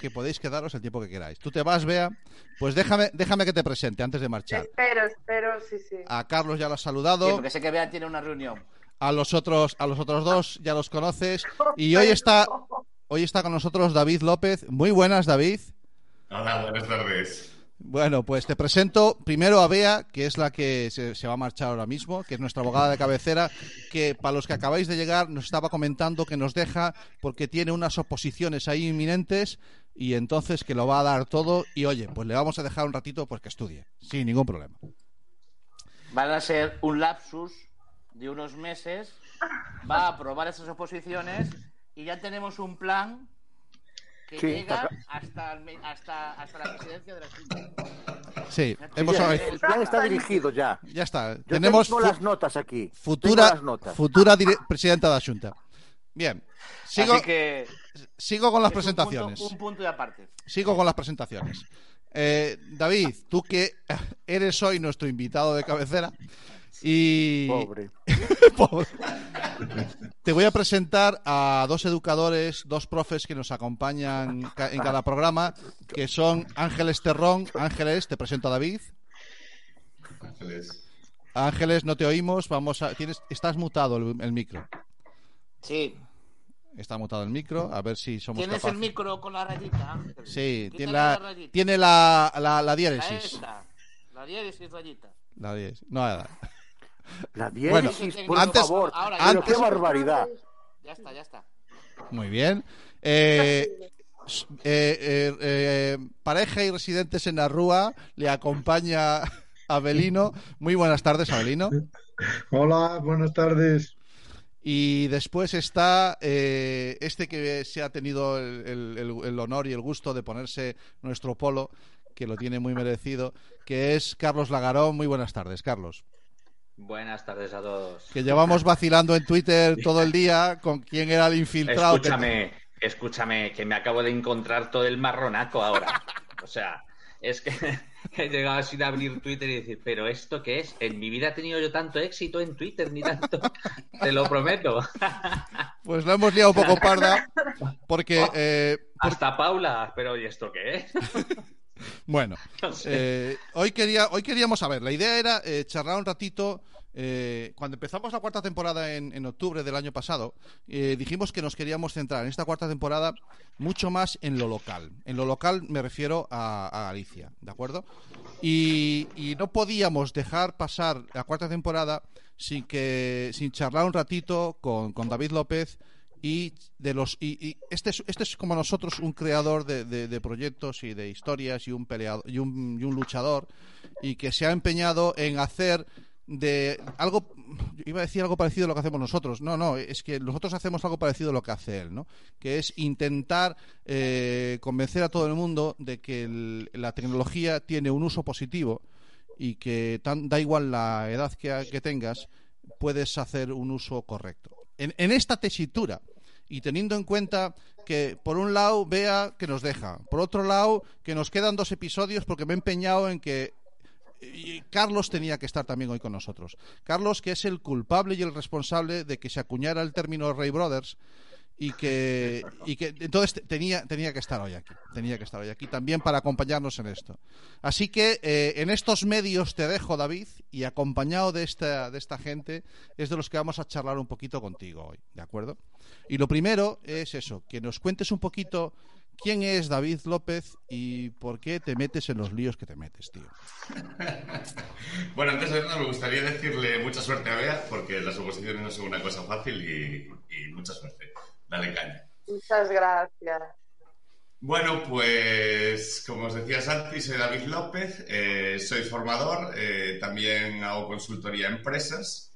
que podéis quedaros el tiempo que queráis. Tú te vas, Bea, pues déjame, déjame que te presente antes de marchar. Espero, espero, sí, sí. A Carlos ya lo has saludado. porque sé que Bea tiene una reunión. A los otros, a los otros dos ya los conoces. Y hoy está, hoy está con nosotros David López. Muy buenas, David. Hola, buenas tardes. Bueno, pues te presento primero a Bea, que es la que se, se, va a marchar ahora mismo, que es nuestra abogada de cabecera, que para los que acabáis de llegar nos estaba comentando que nos deja porque tiene unas oposiciones ahí inminentes y entonces que lo va a dar todo y oye, pues le vamos a dejar un ratito pues que estudie, sin ningún problema. Van a ser un lapsus de unos meses, va a aprobar esas oposiciones y ya tenemos un plan que Sí, llega hasta, hasta, hasta la presidencia de la Junta. Sí, hemos, el plan está dirigido ya. ya está. Yo Tenemos tengo las notas aquí. futura, Tengo las notas. futura dire- presidenta de la Junta. Bien, sigo, Así que sigo con las es un presentaciones. punto- Un punto, y aparte. Sigo con las presentaciones. Eh, David, tú que eres hoy nuestro invitado de cabecera y Pobre. Pobre. te voy a presentar a dos educadores, dos profes que nos acompañan en cada programa, que son Ángeles Terrón. Ángeles, te presento a David. Ángeles. Ángeles, no te oímos. Vamos a, tienes, estás mutado el, el micro. Sí. Está mutado el micro. A ver si somos ¿Tienes capaces. el micro con la rayita? Ángel? Sí, tiene la la, rayita. tiene la, la, la La diéresis. esta. La diéresis rayita. La diéresis. No, nada. La diéresis, Bueno, por antes- favor. ahora, Pero antes- qué barbaridad. Ya está, ya está. Muy bien. Eh, eh, eh, eh, pareja y residentes en la Rúa le acompaña Abelino. Muy buenas tardes, Abelino. Hola, buenas tardes. Y después está eh, este que se ha tenido el, el- el- el honor y el gusto de ponerse nuestro polo, que lo tiene muy merecido, que es Carlos Lagarón. Muy buenas tardes, Carlos. Buenas tardes a todos. Que llevamos vacilando en Twitter todo el día con quién era el infiltrado. que- Escúchame, escúchame, que me acabo de encontrar todo el marronaco ahora. O sea, es que he llegado así abrir Twitter y decir, ¿pero esto qué es? En mi vida he tenido yo tanto éxito en Twitter, ni tanto. Te lo prometo. Pues lo hemos liado un poco parda, porque... eh, por- Hasta Paula, pero ¿y esto qué es? Bueno, No sé. eh, hoy, quería, hoy queríamos saber, la idea era eh, charlar un ratito. Eh, cuando empezamos la cuarta temporada en, octubre del año pasado, eh, dijimos que nos queríamos centrar en esta cuarta temporada mucho más en lo local. En lo local me refiero a, Galicia, ¿de acuerdo? Y, no podíamos dejar pasar la cuarta temporada sin que sin charlar un ratito con, David López y de los y, este es este es como nosotros un creador de, proyectos y de historias y un peleador y y un luchador y que se ha empeñado en hacer de algo iba a decir algo parecido a lo que hacemos nosotros no no es que nosotros hacemos algo parecido a lo que hace él no que es intentar eh, convencer a todo el mundo de que la tecnología tiene un uso positivo y que tan, da igual la edad que, que tengas, puedes hacer un uso correcto. En esta tesitura, y teniendo en cuenta que por un lado vea que nos deja, por otro lado que nos quedan dos episodios porque me he empeñado en que y Carlos tenía que estar también hoy con nosotros. Carlos, que es el culpable y el responsable de que se acuñara el término Ray Brothers y que, entonces te- tenía, tenía que estar hoy aquí. Tenía que estar hoy aquí también para acompañarnos en esto. Así que eh, en estos medios te dejo, David, y acompañado de esta, de esta gente, es de los que vamos a charlar un poquito contigo hoy, ¿de acuerdo? Y lo primero es eso, que nos cuentes un poquito quién es David López y por qué te metes en los líos que te metes, tío. Bueno, antes de nada me gustaría decirle mucha suerte a Bea, porque las oposiciones no son una cosa fácil y, y mucha suerte. Dale caña. Muchas gracias. Bueno, pues como os decía Santi, soy David López, eh, soy formador, eh, también hago consultoría a empresas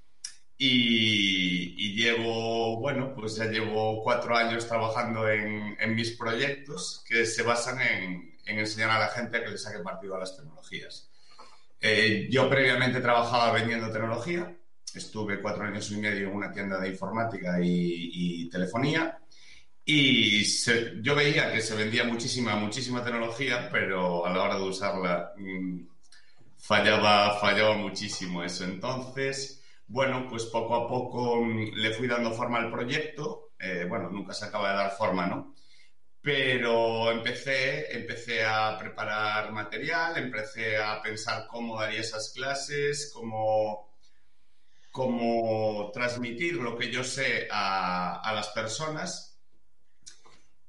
y, y llevo, bueno, pues ya llevo cuatro años trabajando en, en mis proyectos que se basan en, en enseñar a la gente a que le saque partido a las tecnologías. Eh, yo previamente trabajaba vendiendo tecnología, estuve cuatro años y medio en una tienda de informática y, y telefonía y se- yo veía que se vendía muchísima, muchísima tecnología, pero a la hora de usarla mm, fallaba, fallaba muchísimo eso. Entonces, bueno, pues poco a poco mm, le fui dando forma al proyecto. Eh, bueno, nunca se acaba de dar forma, ¿no? pero empecé, empecé a preparar material, empecé a pensar cómo daría esas clases, cómo, cómo transmitir lo que yo sé a, a las personas.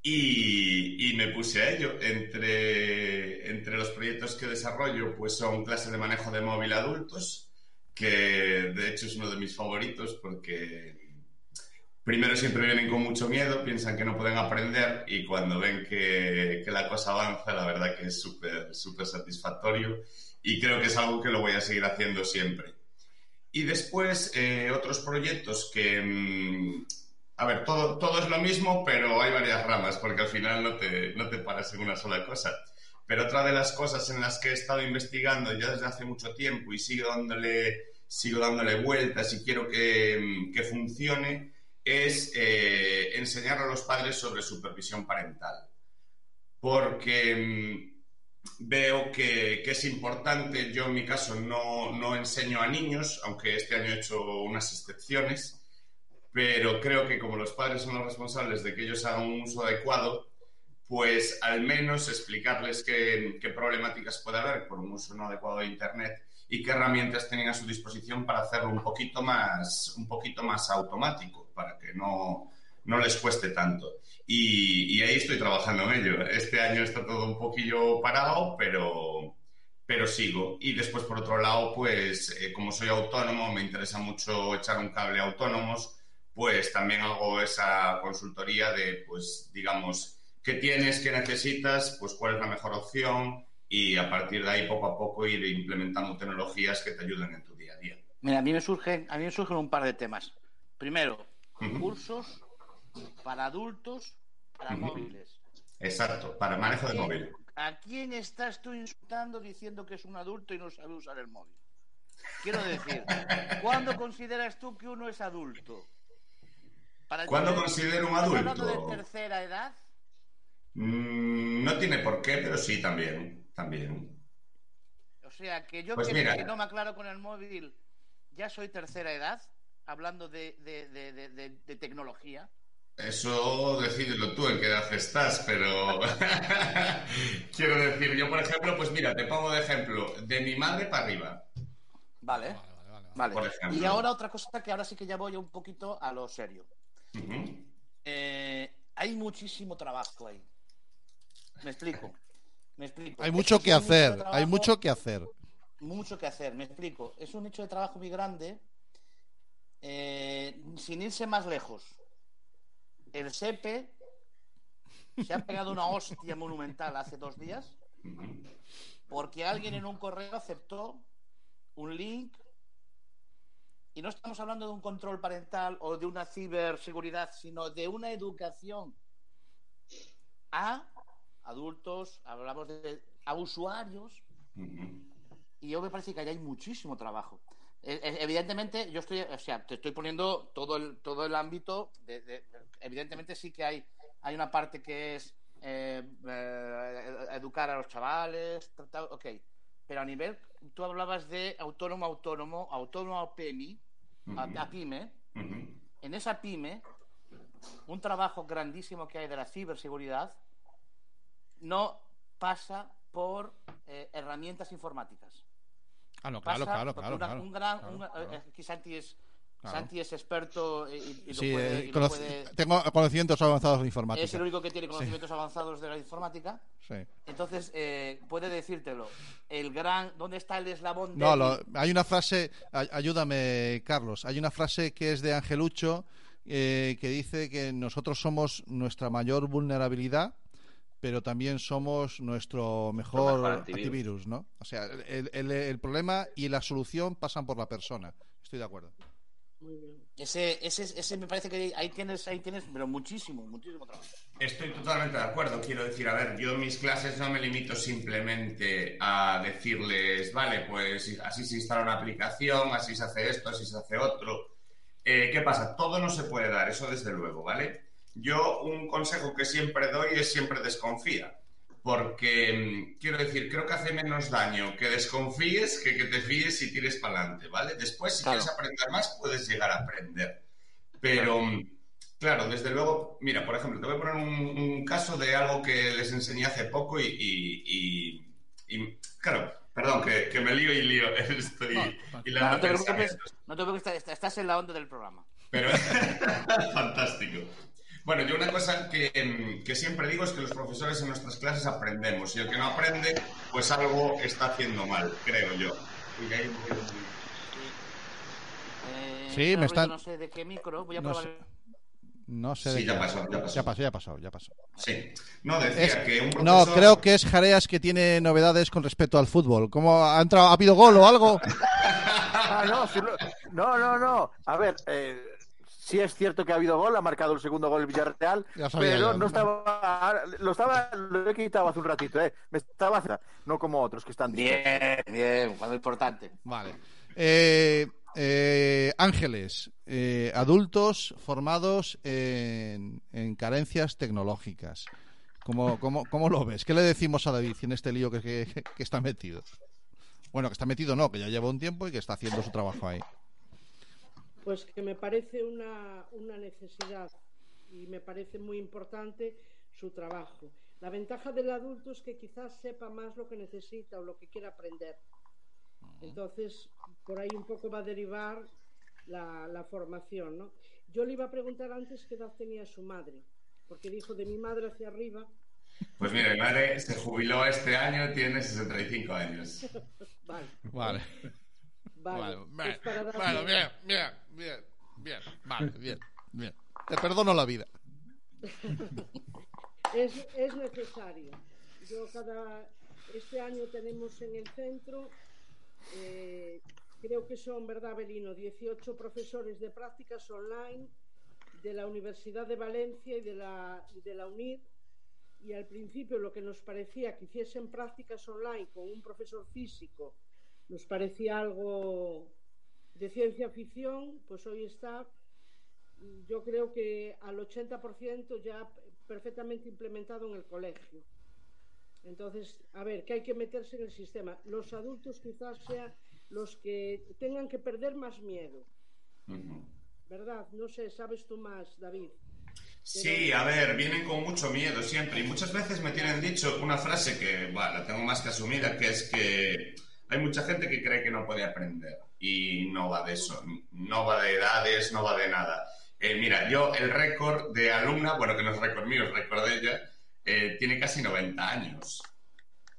Y, y me puse a ello. Entre, entre los proyectos que desarrollo, pues son clases de manejo de móvil adultos, que de hecho es uno de mis favoritos porque primero siempre vienen con mucho miedo, piensan que no pueden aprender y cuando ven que, que la cosa avanza, la verdad que es súper, súper satisfactorio y creo que es algo que lo voy a seguir haciendo siempre. Y después eh, otros proyectos que, mm, a ver, todo, todo es lo mismo, pero hay varias ramas porque al final no te, no te paras en una sola cosa. Pero otra de las cosas en las que he estado investigando ya desde hace mucho tiempo y sigo dándole, sigo dándole vueltas y quiero que, mm, que funcione es eh, enseñar a los padres sobre supervisión parental. Porque mm, veo que, que, es importante, yo en mi caso no, no, enseño a niños, aunque este año he hecho unas excepciones, pero creo que como los padres son los responsables de que ellos hagan un uso adecuado, pues al menos explicarles qué, problemáticas puede haber por un uso no adecuado de Internet y qué herramientas tienen a su disposición para hacerlo un poquito más, un poquito más automático, para que no, no les cueste tanto. Y, y, ahí estoy trabajando en ello. Este año está todo un poquillo parado, pero, pero sigo. Y después, por otro lado, pues eh, como soy autónomo, me interesa mucho echar un cable a autónomos, pues también hago esa consultoría de, pues, digamos, qué tienes, qué necesitas, pues cuál es la mejor opción, y a partir de ahí poco a poco ir implementando tecnologías que te ayuden en tu día a día. Mira, a mí me surgen, a mí me surgen un par de temas. Primero, cursos para adultos para móviles. Exacto, para manejo de móvil. ¿A quién estás tú insultando diciendo que es un adulto y no sabe usar el móvil? Quiero decir, ¿cuándo consideras tú que uno es adulto? Para ¿Cuándo considero un adulto? ¿Estás hablando de tercera edad? Mm, no tiene por qué, pero sí también, también. O sea, que yo Pues que, mira. que no me aclaro con el móvil, ya soy tercera edad, hablando de, de- de- de- de- de tecnología. Eso decídelo tú en qué edad estás, pero quiero decir, yo por ejemplo, pues mira, te pongo de ejemplo, de mi madre para arriba. Vale. Vale, vale, vale. Vale. Por ejemplo. Y ahora otra cosa que ahora sí que ya voy un poquito a lo serio. Eh, hay muchísimo trabajo ahí. Me explico. Me explico. Hay mucho es que hacer, hay mucho que hacer. mucho que hacer, me explico. Es un nicho de trabajo muy grande. eh, sin irse más lejos. El SEPE se ha pegado una hostia monumental hace dos días porque alguien en un correo aceptó un link y no estamos hablando de un control parental o de una ciberseguridad, sino de una educación a adultos, hablamos de a usuarios y yo me parece que ahí hay muchísimo trabajo. Eh, eh, Evidentemente, yo estoy, o sea, te estoy poniendo todo el, todo el ámbito. De, de- evidentemente, sí que hay, hay una parte que es eh, eh, educar a los chavales, tratar- ok. Pero a nivel, tú hablabas de autónomo, autónomo, autónomo a PMI, a, a pyme. En esa pyme, un trabajo grandísimo que hay de la ciberseguridad no pasa por eh, herramientas informáticas. Ah, no, claro, Pasa claro, claro. una- claro, un gran, claro, una- claro. eh, aquí Santi es, Claro. Santi es experto y, y lo Sí, puede, eh, y lo conoc- puede- tengo conocimientos avanzados es informática. el único que tiene conocimientos avanzados de la informática. Sí. Entonces, eh, puede decírtelo. El gran, ¿dónde está el eslabón No, lo- hay una frase, ay- ayúdame, Carlos. Hay una frase que es de Angelucho eh, que dice que nosotros somos nuestra mayor vulnerabilidad, pero también somos nuestro mejor, mejor antivirus. antivirus. ¿no? O sea, el, el- el problema y la solución pasan por la persona. Estoy de acuerdo. Ese, ese, ese me parece que ahí tienes, ahí tienes, pero muchísimo, muchísimo trabajo. Estoy totalmente de acuerdo. Quiero decir, a ver, yo en mis clases no me limito simplemente a decirles, vale, pues así se instala una aplicación, así se hace esto, así se hace otro. Eh, ¿Qué pasa? Todo no se puede dar, eso desde luego, ¿vale? Yo un consejo que siempre doy es siempre desconfía. Porque, mm, quiero decir, creo que hace menos daño que desconfíes que que te fíes y tires para adelante, ¿vale? Después, si Claro. quieres aprender más, puedes llegar a aprender. Pero, mm, Claro, desde luego, mira, por ejemplo, te voy a poner un, un caso de algo que les enseñé hace poco y, y- y- y- claro, perdón, que, que me lío y lío esto y, No, y la no te preocupes, no te preocupes, estás- estás en la onda del programa. Pero fantástico. Bueno, yo una cosa que, em, que siempre digo es que los profesores en nuestras clases aprendemos y el que no aprende, pues algo está haciendo mal, creo yo. Uy, hay un ruido muy- Eh, Sí, está me están- No sé de qué micro, voy a no probar. sé. No sé Sí, de ya qué- pasó, ya pasó. Ya pasó, ya pasó, ya pasó. Sí. No, decía Es- que un No, profesor... creo que es Jareas que tiene novedades con respecto al fútbol. ¿Cómo ha entrado? ¿Ha habido gol o algo? Ah, no, sí, no, no, no, no. A ver, eh, sí es cierto que ha habido gol, ha marcado el segundo gol el Villarreal, pero yo. no estaba, lo estaba, lo he quitado hace un ratito, eh. Me estaba, no como otros que están Bien, bien, cuando importante. Vale. Eh, eh, Ángeles, eh, adultos formados en, en carencias tecnológicas. ¿Cómo, cómo, cómo lo ves? ¿Qué le decimos a David en este lío que, que- que está metido? Bueno, que está metido no, que ya lleva un tiempo y que está haciendo su trabajo ahí. Pues que me parece una, una necesidad y me parece muy importante su trabajo. La ventaja del adulto es que quizás sepa más lo que necesita o lo que quiere aprender. Entonces, por ahí un poco va a derivar la, la formación, ¿no? Yo le iba a preguntar antes qué edad tenía su madre, porque dijo de mi madre hacia arriba. Pues mira, mi madre se jubiló este año, tiene 65 años. Vale, Vale. Vale. Pues para darle- bueno, bien, bien, bien, bien. Vale, bien, bien. Te perdono la vida. es, es necesario. Yo cada este año tenemos en el centro, eh, creo que son, ¿verdad, Belino? 18 profesores de prácticas online de la Universidad de Valencia y de la, y de la UNIR. Y al principio lo que nos parecía que hiciesen prácticas online con un profesor físico nos parecía algo de ciencia ficción, pues hoy está yo creo que al 80% ya perfectamente implementado en el colegio. Entonces, a ver, que hay que meterse en el sistema. Los adultos quizás sean los que tengan que perder más miedo. ¿verdad? No sé, sabes tú más, David. Sí, a ver, vienen con mucho miedo siempre y muchas veces me tienen dicho una frase que, bueno, la tengo más que asumida, que es que hay mucha gente que cree que no puede aprender y no va de eso, no va de edades, no va de nada. Eh, mira, yo el récord de alumna, bueno, que no es récord mío, es récord de ella, eh, tiene casi 90 años,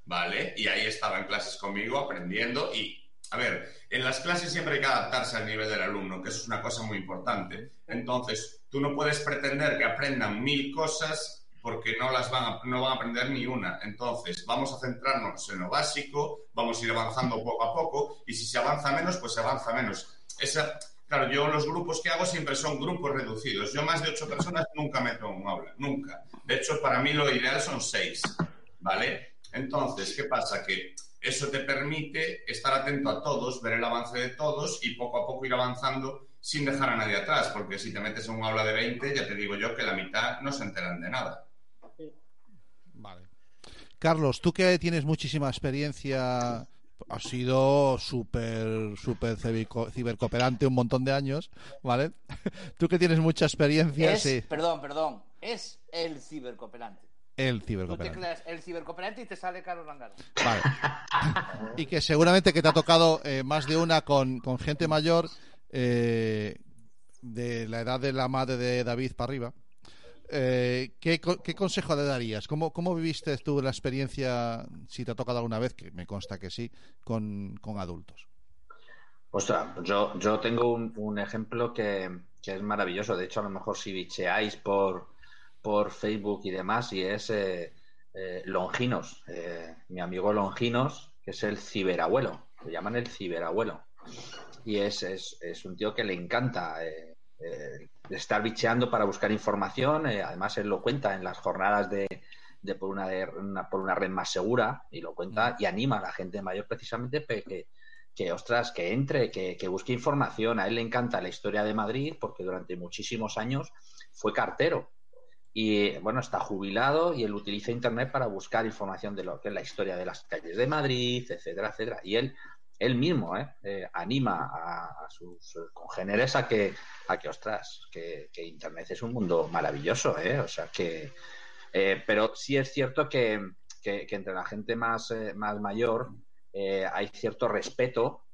¿vale? Y ahí estaba en clases conmigo aprendiendo y, a ver, en las clases siempre hay que adaptarse al nivel del alumno, que eso es una cosa muy importante. Entonces, tú no puedes pretender que aprendan mil cosas porque no las van a, no van a aprender ni una. Entonces, vamos a centrarnos en lo básico, vamos a ir avanzando poco a poco y si se avanza menos, pues se avanza menos. Esa, claro, yo los grupos que hago siempre son grupos reducidos. Yo más de ocho personas nunca meto un aula, nunca. De hecho, para mí lo ideal son seis, ¿vale? Entonces, ¿qué pasa? Que eso te permite estar atento a todos, ver el avance de todos y poco a poco ir avanzando sin dejar a nadie atrás, porque si te metes en un aula de 20, ya te digo yo que la mitad no se enteran de nada. Carlos, tú que tienes muchísima experiencia, has sido súper, súper ciberco- cibercooperante un montón de años, ¿vale? Tú que tienes mucha experiencia, Es, sí, Perdón, perdón. Es el cibercooperante. el Tú cibercooperante. el cibercooperante y te sale Carlos Langaro. Vale. Y que seguramente que te ha tocado eh, más de una con, con gente mayor eh, de la edad de la madre de David para arriba. Eh, ¿qué, qué consejo le darías? ¿Cómo, ¿Cómo viviste tú la experiencia, si te ha tocado alguna vez, que me consta que sí, con, con adultos? Ostras, yo, yo tengo un, un ejemplo que, que es maravilloso. De hecho, a lo mejor si bicheáis por, por Facebook y demás, y es eh, eh, Longinos, eh, mi amigo Longinos, que es el ciberabuelo, lo llaman el ciberabuelo. Y es, es, es un tío que le encanta eh, eh, estar bicheando para buscar información. eh, además, él lo cuenta en las jornadas de, de por, una, de una- por una red más segura y lo cuenta y anima a la gente mayor precisamente que, que ostras, que entre, que, que busque información. A él le encanta la historia de Madrid porque durante muchísimos años fue cartero. Y bueno, está jubilado y él utiliza Internet para buscar información de lo que es la historia de las calles de Madrid, etcétera, etcétera. Y él él mismo ¿eh? Eh, anima a, sus congéneres a que, a que ostras, que, que Internet es un mundo maravilloso, ¿eh? O sea que... eh, pero sí es cierto que, que- entre la gente más, eh, más mayor eh, hay cierto respeto,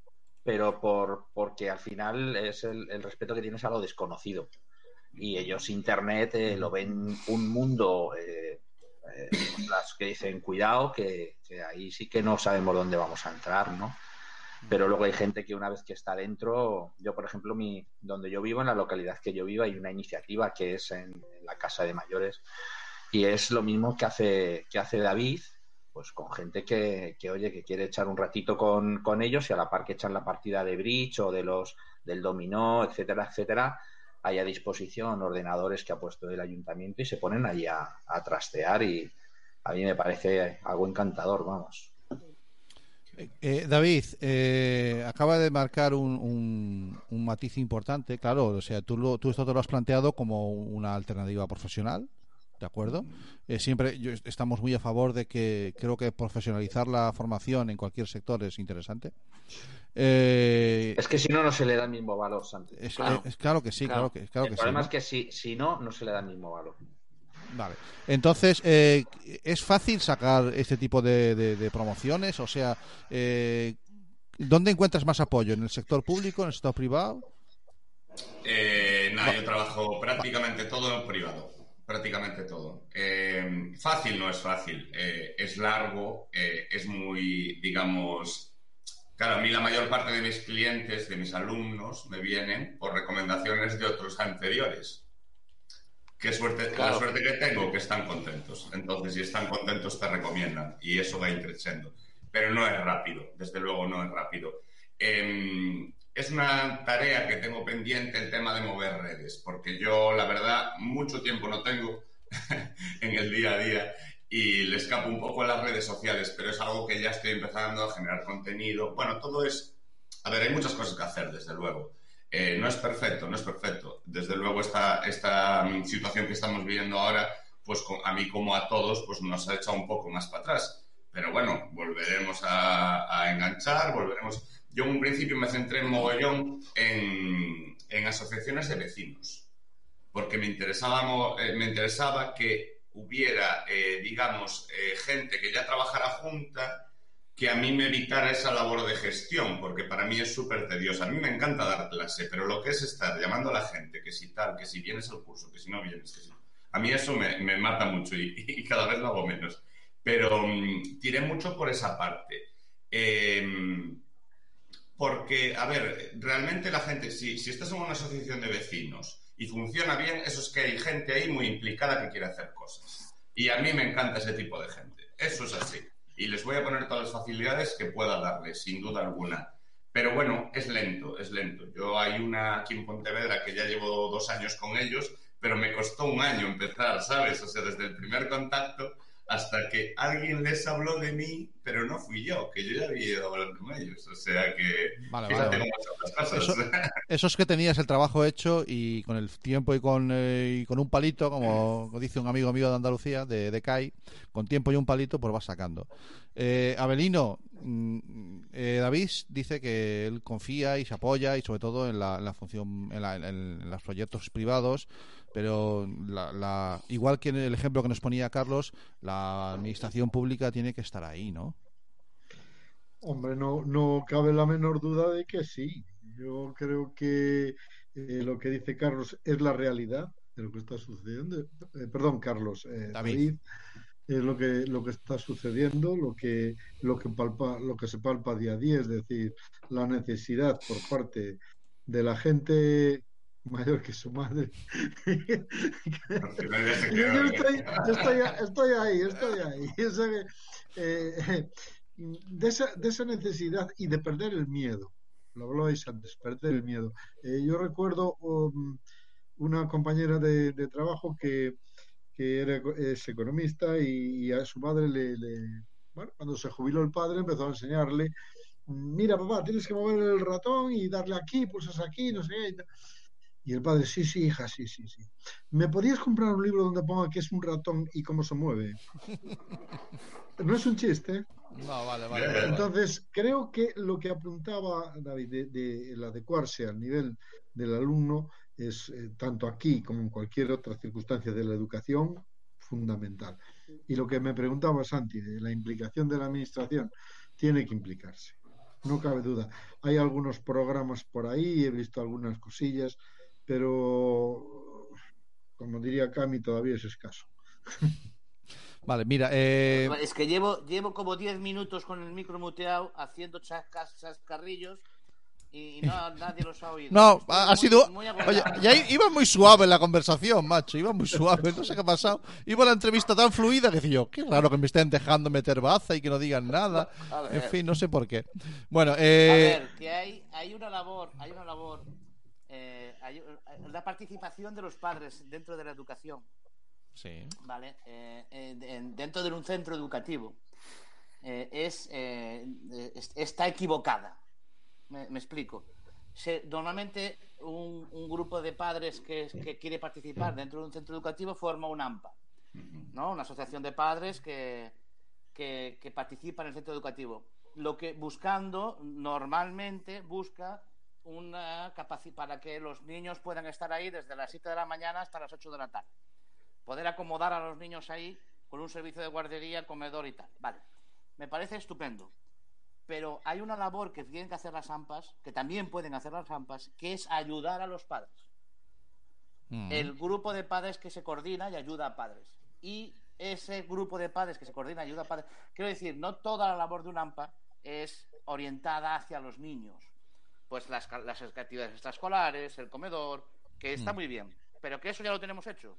pero por, porque al final es el, el respeto que tienes a lo desconocido. Y ellos Internet eh, lo ven un mundo eh, eh, ostras, que dicen, cuidado, que ahí sí que no sabemos dónde vamos a entrar, ¿no? Pero luego hay gente que una vez que está dentro, yo por ejemplo, mi, donde yo vivo, en la localidad que yo vivo, hay una iniciativa que es en, la Casa de Mayores y es lo mismo que hace, que hace David, pues con gente que, que, oye, que quiere echar un ratito con, con ellos y a la par que echan la partida de bridge o de los del dominó, etcétera, etcétera, hay a disposición ordenadores que ha puesto el ayuntamiento y se ponen ahí a, a trastear y a mí me parece algo encantador, vamos. Eh, David, eh, acaba de marcar un, un- un matiz importante, claro, o sea, tú, lo- tú esto te lo has planteado como una alternativa profesional, ¿de acuerdo? Eh, siempre yo- estamos muy a favor de que creo que profesionalizar la formación en cualquier sector es interesante. Eh, Es que si no, no se le da el mismo valor, Santi. es, claro. es- claro que sí, claro, Claro. que, claro el que sí. problema ¿no? es que si, si no, no se le da el mismo valor. Vale. Entonces, eh, ¿es fácil sacar este tipo de, de- de promociones? O sea, eh, ¿dónde encuentras más apoyo? ¿En el sector público, en el sector privado? Eh, nada, yo trabajo prácticamente todo en privado. Prácticamente todo. Eh, fácil no es fácil. eh, es largo, eh, es muy, digamos. Claro, a mí la mayor parte de mis clientes, de mis alumnos, me vienen por recomendaciones de otros anteriores. Qué suerte, la Claro. suerte que tengo, que están contentos. Entonces, si están contentos, te recomiendan. Y eso va increciendo. Pero no es rápido, desde luego no es rápido. Em, es una tarea que tengo pendiente el tema de mover redes, porque yo, la verdad, mucho tiempo no tengo en el día a día y le escapo un poco a las redes sociales, pero es algo que ya estoy empezando a generar contenido. Bueno, todo es... A ver, hay muchas cosas que hacer, desde luego. Eh, no es perfecto, no es perfecto. Desde luego esta, esta mm, situación que estamos viviendo ahora, pues a mí como a todos, pues nos ha echado un poco más para atrás. Pero bueno, volveremos a, enganchar, volveremos... Yo en un principio me centré en mogollón en, en asociaciones de vecinos, porque me interesaba, eh, me interesaba que hubiera, eh, digamos, gente que ya trabajara junta que a mí me evitara esa labor de gestión, porque para mí es súper tediosa. A mí me encanta dar clase, pero lo que es estar llamando a la gente, que si tal, que si vienes al curso, que si no vienes, que si... A mí eso me, me mata mucho y, cada vez lo hago menos. Pero mm, tiré mucho por esa parte. Em, porque, a ver, realmente la gente, si, si estás en una asociación de vecinos y funciona bien, eso es que hay gente ahí muy implicada que quiere hacer cosas. Y a mí me encanta ese tipo de gente. Eso es así. Y les voy a poner todas las facilidades que pueda darles, sin duda alguna. Pero bueno, es lento, es lento. Yo hay una aquí en Pontevedra que ya llevo dos años con ellos, pero me costó un año empezar, ¿sabes? O sea, desde el primer contacto hasta que alguien les habló de mí, pero no fui yo, que yo ya había ido a hablar con ellos. O sea que Vale, fíjate vale, cosas. Eso es que tenías el trabajo hecho y con el tiempo y con, eh, y con un palito, como dice un amigo mío de Andalucía, de, de CAI, con tiempo y un palito, pues vas sacando. Eh, Abelino, mm, eh, David dice que él confía y se apoya y sobre todo en la, en la función, en, la- en- en los proyectos privados, pero la, la- igual que en el ejemplo que nos ponía Carlos, la administración pública tiene que estar ahí, ¿no? Hombre, no, no cabe la menor duda de que sí. Yo creo que eh, lo que dice Carlos es la realidad de lo que está sucediendo. Eh, perdón, Carlos, eh, David. David, es lo que lo que está sucediendo, lo que lo que palpa, lo que se palpa día a día, es decir, la necesidad por parte de la gente mayor que su madre. Yo, estoy, estoy, estoy ahí, estoy ahí. Sea que, eh, de, esa, de esa necesidad y de perder el miedo. Lo hablabais antes, perder el miedo. Eh, yo recuerdo um, una compañera de, de trabajo que, que era, es economista y, y a su madre le, le- bueno, cuando se jubiló el padre empezó a enseñarle, mira papá, tienes que mover el ratón y darle aquí, pulsas aquí, no sé qué. Y el padre, sí, sí, hija, sí, sí, sí. ¿Me podías comprar un libro donde ponga que es un ratón y cómo se mueve? No es un chiste. No, vale, vale. Entonces, creo que lo que apuntaba David de, de el adecuarse al nivel del alumno es, eh, tanto aquí como en cualquier otra circunstancia de la educación, fundamental. Y lo que me preguntaba Santi, de la implicación de la administración, tiene que implicarse. No cabe duda. Hay algunos programas por ahí, he visto algunas cosillas, pero, como diría Cami, todavía es escaso. Vale, mira, eh, Es que llevo, llevo como 10 minutos con el micro muteado haciendo chascas, chascarrillos y, y no, nadie los ha oído. no, Estoy ha, muy- sido. muy Oye, ya iba muy suave la conversación, macho. Iba muy suave. No sé qué ha pasado. Iba la entrevista tan fluida que decía yo, qué raro que me estén dejando meter baza y que no digan nada. A. En fin, no sé por qué. Bueno, A eh. ver, que hay, hay una labor, hay una labor, eh, hay eh, la participación de los padres dentro de la educación, Sí. ¿vale? Eh, en- dentro de un centro educativo eh, es, es- está equivocada. Me, me explico. Se- normalmente un, un grupo de padres que, que quiere participar dentro de un centro educativo forma un AMPA, ¿no? Una asociación de padres que, que, que participa en el centro educativo. Lo que buscando, normalmente busca una capacidad para que los niños puedan estar ahí desde las 7 de la mañana hasta las 8 de la tarde. Poder acomodar a los niños ahí con un servicio de guardería, comedor y tal. Vale. Me parece estupendo. Pero hay una labor que tienen que hacer las AMPAs, que también pueden hacer las AMPAs, que es ayudar a los padres Mm. el grupo de padres que se coordina y ayuda a padres. Y ese grupo de padres que se coordina y ayuda a padres, quiero decir, no toda la labor de un AMPA es orientada hacia los niños. Pues las, las actividades extraescolares, el comedor, que está Mm. muy bien, pero que eso ya lo tenemos hecho.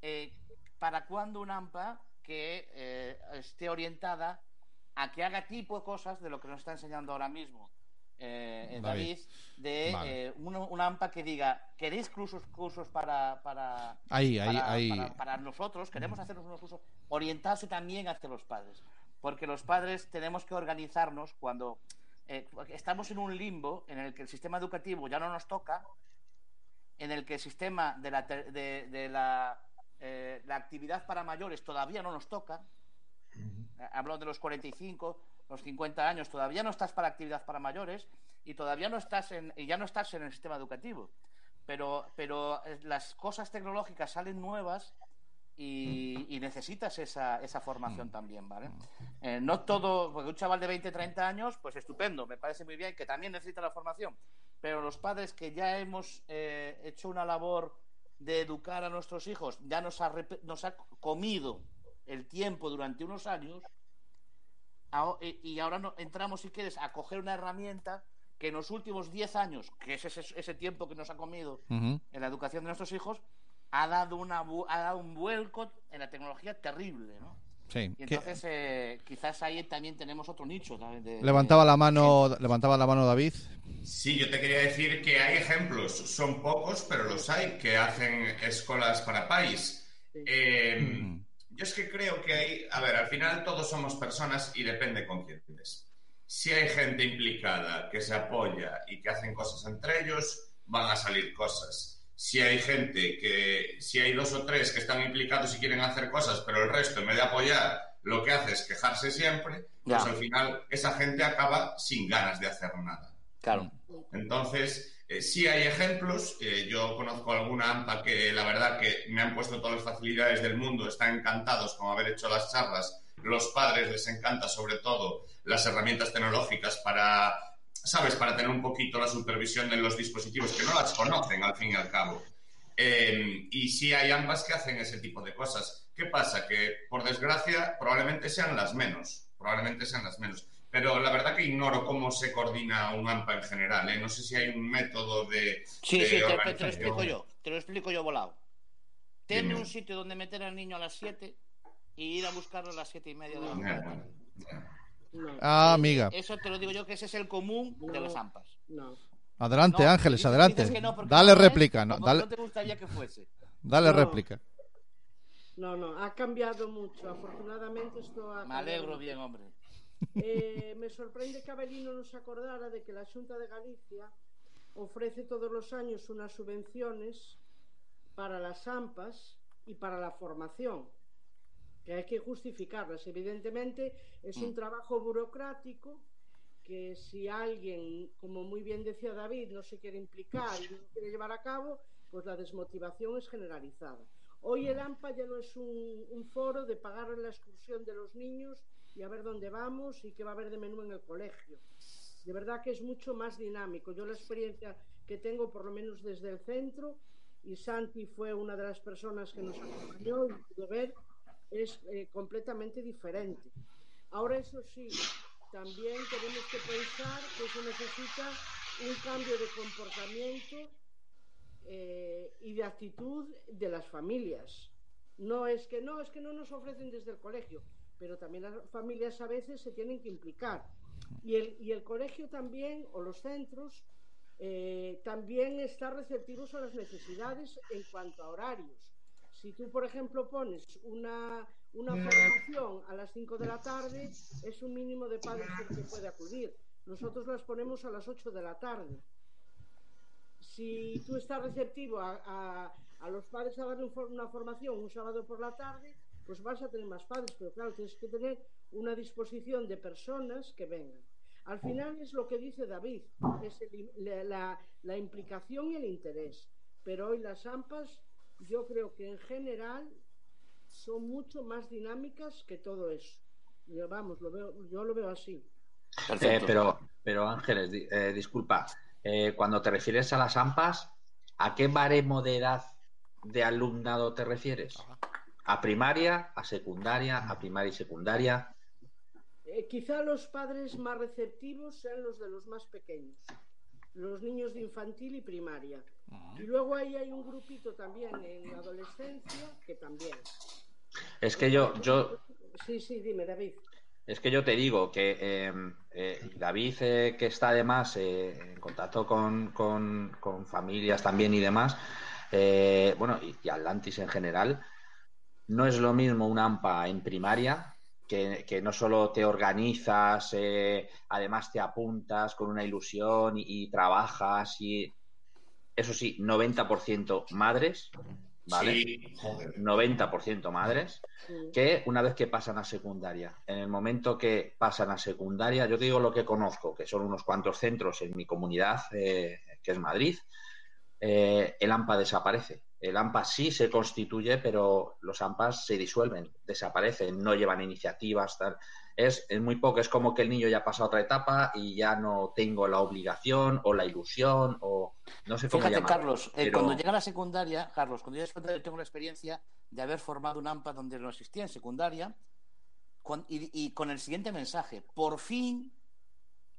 Eh, ¿Para cuándo un AMPA que eh, esté orientada a que haga tipo de cosas de lo que nos está enseñando ahora mismo eh, eh, David. David, de Vale. eh, un, un AMPA que diga, ¿queréis cursos, cursos para, para, Ahí, ahí, para, ahí. para- para nosotros? Queremos hacernos unos cursos, orientarse también hacia los padres. Porque los padres tenemos que organizarnos cuando eh, estamos en un limbo en el que el sistema educativo ya no nos toca, en el que el sistema de la, de, de la, eh, la actividad para mayores todavía no nos toca. Eh, Hablo de los 45, los 50 años, todavía no estás para actividad para mayores y todavía no estás en, y ya no estás en el sistema educativo. Pero, pero las cosas tecnológicas salen nuevas y, y necesitas esa, esa formación también, ¿vale? Eh, no todo, porque un chaval de 20, 30 años, pues estupendo, me parece muy bien, que también necesita la formación. Pero los padres que ya hemos eh, hecho una labor de educar a nuestros hijos, ya nos ha, nos ha comido el tiempo durante unos años, Aho- y ahora no, entramos, si quieres, a coger una herramienta que en los últimos 10 años, que es ese, ese tiempo que nos ha comido en la educación de nuestros hijos, ha dado, una, ha dado un vuelco en la tecnología terrible, ¿no? Sí. Y ¿Qué- entonces eh, quizás ahí también tenemos otro nicho. De- Levantaba la mano, levantaba la mano David. Sí, yo te quería decir que hay ejemplos, son pocos, pero los hay, que hacen escuelas para país. Eh, Mm. yo es que creo que hay, a ver, al final todos somos personas y depende con quién estés. Si hay gente implicada que se apoya y que hacen cosas entre ellos, van a salir cosas. Si hay gente que, si hay dos o tres que están implicados y quieren hacer cosas, pero el resto en vez de apoyar lo que hace es quejarse siempre, Ya. pues al final esa gente acaba sin ganas de hacer nada. Claro. Entonces, eh, sí hay ejemplos. eh, yo conozco alguna AMPA que la verdad que me han puesto todas las facilidades del mundo, están encantados con haber hecho las charlas. Los padres les encanta sobre todo las herramientas tecnológicas para, ¿sabes? Para tener un poquito la supervisión de los dispositivos que no las conocen al fin y al cabo. Eh, y sí hay ambas que hacen ese tipo de cosas. ¿Qué pasa? Que, por desgracia, probablemente sean las menos. Probablemente sean las menos. Pero la verdad que ignoro cómo se coordina un AMPA en general. ¿eh? No sé si hay un método de. Sí, de sí, te, te lo explico yo. Te lo explico yo volado. Ten Dime. un sitio donde meter al niño a las 7 y ir a buscarlo a las 7 y media de la ya. No, Ah, amiga. Eso te lo digo yo que ese es el común de los AMPAs. no. Adelante, No, Ángeles, dices- adelante. Dale no es réplica, no, dale, no te gustaría que fuese. dale No. réplica. No, no, ha cambiado mucho. Afortunadamente esto ha Me alegro mucho. bien, hombre. Eh, me sorprende que Abelino no se acordara de que la Xunta de Galicia ofrece todos los años unas subvenciones para las AMPAs y para la formación. Que hay que justificarlas. Evidentemente es un Mm. trabajo burocrático que si alguien, como muy bien decía David, no se quiere implicar y no quiere llevar a cabo, pues la desmotivación es generalizada. Hoy el AMPA ya no es un, un foro de pagar la excursión de los niños y a ver dónde vamos y qué va a haber de menú en el colegio. De verdad que es mucho más dinámico. Yo la experiencia que tengo, por lo menos desde el centro, y Santi fue una de las personas que nos acompañó y pudo ver, es eh, completamente diferente. Ahora, eso sí, también tenemos que pensar que se necesita un cambio de comportamiento eh, y de actitud de las familias. No es que no, es que no nos ofrecen desde el colegio, pero también las familias a veces se tienen que implicar. Y el, y el colegio también, o los centros, eh, también está receptivos a las necesidades en cuanto a horarios. Si tú, por ejemplo, pones una, una formación a las 5 de la tarde, es un mínimo de padres que puede acudir. Nosotros las ponemos a las 8 de la tarde. Si tú estás receptivo a, a- a los padres a darle un una formación un sábado por la tarde, pues vas a tener más padres, pero claro, tienes que tener una disposición de personas que vengan. Al final es lo que dice David, es el- la, la- la implicación y el interés. Pero hoy las AMPAs, yo creo que en general son mucho más dinámicas que todo eso. Yo, vamos, lo veo, yo lo veo así. Eh, pero, pero Ángeles, di- eh, disculpa, eh, cuando te refieres a las AMPAs, ¿a qué baremo de edad de alumnado te refieres? ¿A primaria, a secundaria, a primaria y secundaria? Eh, quizá los padres más receptivos sean los de los más pequeños, los niños de infantil y primaria. Y luego ahí hay un grupito también en la adolescencia que también. Es que yo, yo, Sí, sí, dime, David. Es que yo te digo que eh, eh, David, eh, que está además eh, en contacto con, con- con familias también y demás, eh, bueno, y, y Atlantis en general, no es lo mismo un AMPA en primaria, que, que no solo te organizas, eh, además te apuntas con una ilusión y, y trabajas y, eso sí, 90% madres, ¿vale? Sí, joder. 90% madres que una vez que pasan a secundaria. En el momento que pasan a secundaria, yo te digo lo que conozco, que son unos cuantos centros en mi comunidad, eh, que es Madrid, eh, el AMPA desaparece. El AMPA sí se constituye, pero los AMPAs se disuelven, desaparecen, no llevan iniciativas, tal. Es, es muy poco, es como que el niño ya pasa a otra etapa y ya no tengo la obligación o la ilusión o no sé cómo Fíjate, llamarlo, Carlos, eh, cuando llega la secundaria, Carlos, cuando llega la secundaria, yo tengo la experiencia de haber formado un AMPA donde no existía en secundaria con- y, y con el siguiente mensaje: por fin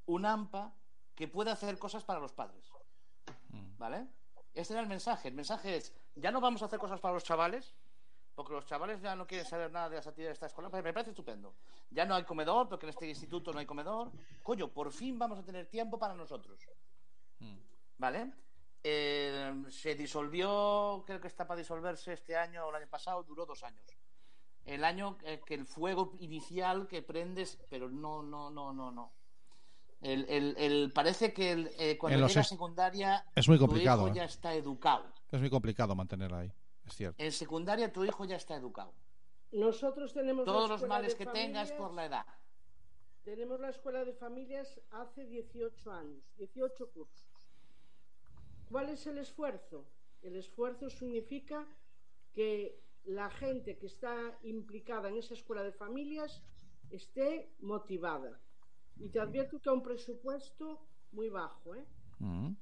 un AMPA que pueda hacer cosas para los padres. ¿Vale? Este era el mensaje. El mensaje es: ya no vamos a hacer cosas para los chavales, porque los chavales ya no quieren saber nada de las actividades de esta escuela. Pero me parece estupendo. Ya no hay comedor, porque en este instituto no hay comedor. Coño, por fin vamos a tener tiempo para nosotros. ¿Vale? Eh, se disolvió, creo que está para disolverse este año o el año pasado, duró dos años. El año eh, que el fuego inicial que prendes, pero no, no, no, no, no. El, el- el- parece que el, eh, cuando llega a secundaria, es muy tu complicado, hijo ¿eh? ya está educado. Es muy complicado mantenerla ahí, es cierto. En secundaria tu hijo ya está educado. Nosotros tenemos Todos los males que tengas por la edad. Tenemos la escuela de familias hace 18 años, 18 cursos. ¿Cuál es el esfuerzo? El esfuerzo significa que la gente que está implicada en esa escuela de familias esté motivada. Y te advierto que a un presupuesto muy bajo, ¿eh? Mm.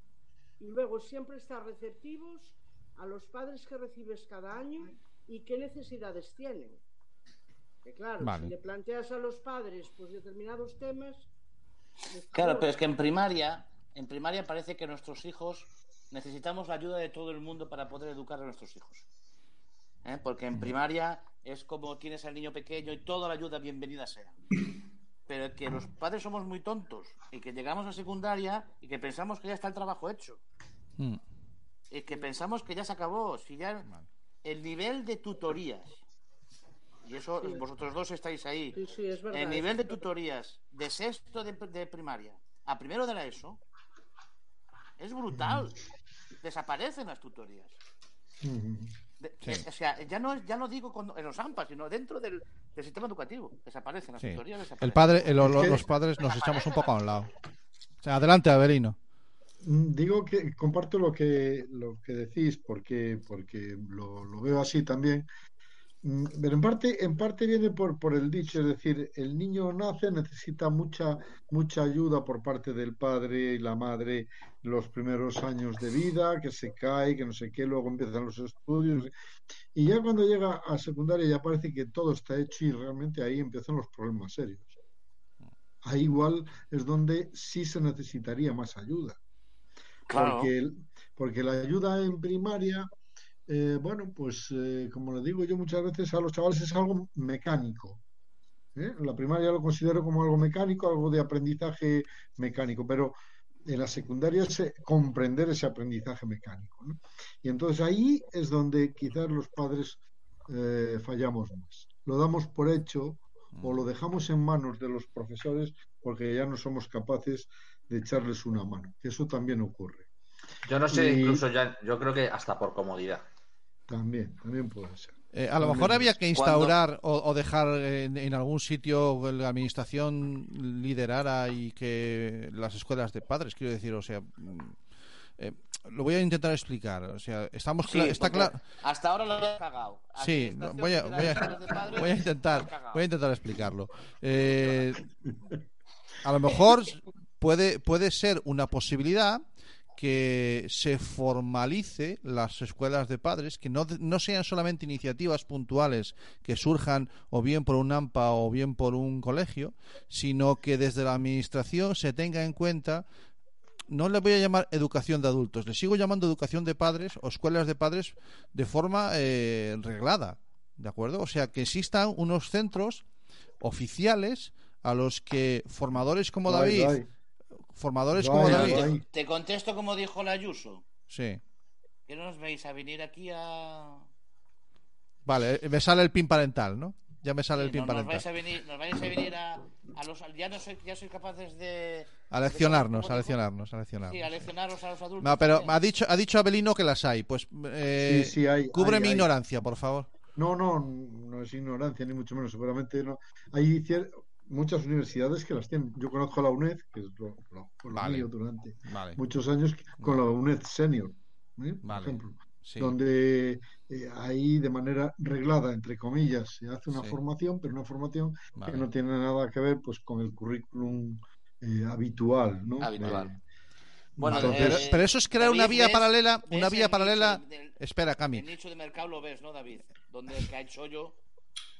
y luego siempre estar receptivos a los padres que recibes cada año y qué necesidades tienen. Que claro, Vale. si le planteas a los padres pues determinados temas, les Claro, favor- pero es que en primaria, en primaria parece que nuestros hijos necesitamos la ayuda de todo el mundo para poder educar a nuestros hijos. ¿Eh? Porque en primaria es como tienes al niño pequeño y toda la ayuda bienvenida sea. Pero que los padres somos muy tontos y que llegamos a secundaria y que pensamos que ya está el trabajo hecho. Mm. Y que pensamos que ya se acabó. Si ya Vale. el nivel de tutorías, y eso Sí. vosotros dos estáis ahí, Sí, sí, es verdad. el nivel de tutorías de sexto de, de primaria a primero de la ESO es brutal. Desaparecen las tutorías. De- Sí. eh, o sea, ya no, ya no digo cuando- en los AMPA, sino dentro del, del sistema educativo. Desaparecen, las Sí. tutorías desaparecen. El padre, el- que- los padres nos echamos un poco a un lado. O sea, adelante, Avelino. Mm, Digo que comparto lo que, lo que decís porque, porque lo, lo veo así también. Mm, Pero en parte, en parte viene por, por el dicho, es decir, el niño nace, necesita mucha, mucha ayuda por parte del padre y la madre los primeros años de vida, que se cae, que no sé qué, luego empiezan los estudios. Y ya cuando llega a secundaria ya parece que todo está hecho y realmente ahí empiezan los problemas serios. Ahí igual es donde sí se necesitaría más ayuda. Claro. Porque, porque la ayuda en primaria, eh, bueno, pues eh, como le digo yo muchas veces a los chavales es algo mecánico. ¿eh? La primaria lo considero como algo mecánico, algo de aprendizaje mecánico, pero en la secundaria es comprender ese aprendizaje mecánico. ¿no? Y entonces ahí es donde quizás los padres fallamos más. Lo damos por hecho o lo dejamos en manos de los profesores porque ya no somos capaces de echarles una mano. Que eso también ocurre. Yo no sé, Y- incluso ya, yo creo que hasta por comodidad. También, también puede ser. Eh, a lo mejor había que instaurar o, o dejar en, en algún sitio que la administración liderara y que las escuelas de padres, quiero decir, o sea, mm, eh, lo voy a intentar explicar. O sea, estamos Sí, está claro. Hasta ahora lo he cagado. Sí, voy a, voy a- voy intentar, voy a intentar explicarlo. Eh, a lo mejor puede, puede ser una posibilidad que se formalice las escuelas de padres, que no, no sean solamente iniciativas puntuales que surjan o bien por un AMPA o bien por un colegio, sino que desde la administración se tenga en cuenta no le voy a llamar educación de adultos, le sigo llamando educación de padres o escuelas de padres de forma eh, reglada, ¿de acuerdo? O sea, que existan unos centros oficiales a los que formadores como David. Formadores como David. Te contesto como dijo la Ayuso. sí, Que no nos veis a venir aquí a. vale, eh, me sale el pin parental, ¿no? Ya me sale el pin no, nos parental. vais a venir, nos vais a venir a, a los. Ya no soy, ya sois capaces de. A leccionarnos, ¿cómo a leccionarnos, a leccionarnos. Sí, a leccionaros a los adultos. No, pero también. ha dicho, ha dicho Abelino que las hay. Pues eh, Sí, sí, hay, cubre hay, mi hay. ignorancia, por favor. No, no, no es ignorancia, ni mucho menos. Seguramente no. Hay muchas universidades que las tienen. Yo conozco la UNED, que es lo, lo- lo Vale. mío durante Vale, muchos años, con la UNED Senior, ¿eh? por ejemplo, sí. donde eh, ahí de manera reglada, entre comillas, se hace una Sí. formación, pero una formación Vale. que no tiene nada que ver pues con el currículum eh, habitual, ¿no? Habitual. Eh, Bueno, entonces- pero, pero eso es crear una vía ¿ves? paralela, ¿Ves una vía el paralela. nicho del- Espera, Cami. El nicho de mercado lo ves, ¿no, David? Donde el que ha hecho yo.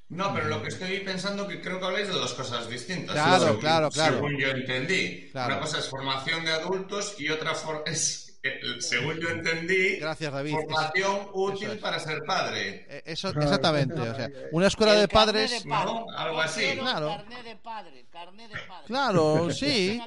No, pero lo que estoy pensando que creo que habláis de dos cosas distintas. Claro, según, claro, claro. Según yo entendí. Claro. Una cosa es formación de adultos y otra for- es, según yo entendí, Gracias, David. formación útil es. para ser padre. Eh, Eso, exactamente. O sea, una escuela El de padres. de padre. ¿no? Algo así. Claro. Carné de padre, carné de padre. Claro, sí.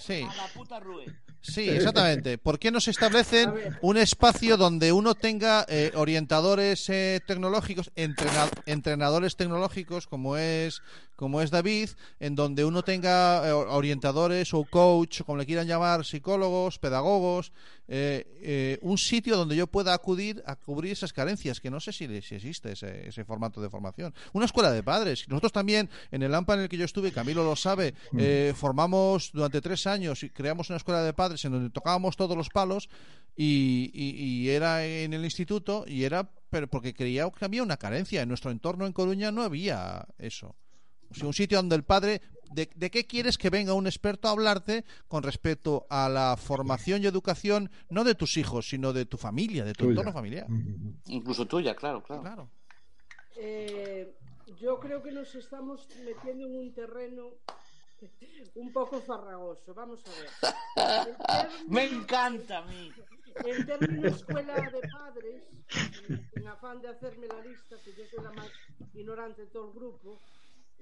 Sí. A la puta Rue. Sí, exactamente. ¿Por qué no se establecen un espacio donde uno tenga eh, orientadores eh, tecnológicos, entrena- entrenadores tecnológicos como es como es David, en donde uno tenga eh, orientadores o coach, como le quieran llamar, psicólogos, pedagogos, eh, eh, un sitio donde yo pueda acudir a cubrir esas carencias, que no sé si, si existe ese, ese formato de formación. Una escuela de padres. Nosotros también, en el AMPA en el que yo estuve, Camilo lo sabe, eh, formamos durante tres años y creamos una escuela de padres en donde tocábamos todos los palos y, y- y era en el instituto y era pero porque creía que había una carencia. En nuestro entorno en Coruña no había eso. O sea, un sitio donde el padre, de, de qué quieres que venga un experto a hablarte con respecto a la formación y educación, no de tus hijos, sino de tu familia, de tu Tuya. entorno familiar? Incluso tuya, claro, claro. Claro. Eh, yo creo que nos estamos metiendo en un terreno un poco farragoso. Vamos a ver. Término- Me encanta a mí. El término escuela de padres, en- en afán de hacerme la lista, que yo soy la más ignorante de todo el grupo,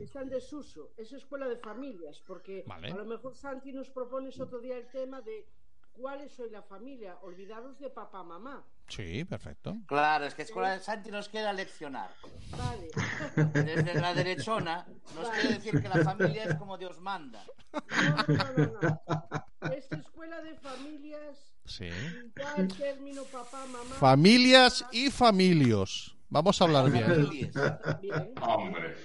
está en desuso. Es escuela de familias, porque Vale. a lo mejor Santi nos propones otro día el tema de cuáles soy la familia. Olvidaros de papá, mamá. Sí, perfecto. Claro, es que Escuela de Santi nos quiere leccionar. Vale. Desde la derechona nos quiere decir que la familia es como Dios manda. No, no, no, no. Es escuela de familias, Sí. ya el término papá, mamá. Familias y familios. Vamos a hablar bien. Hombre.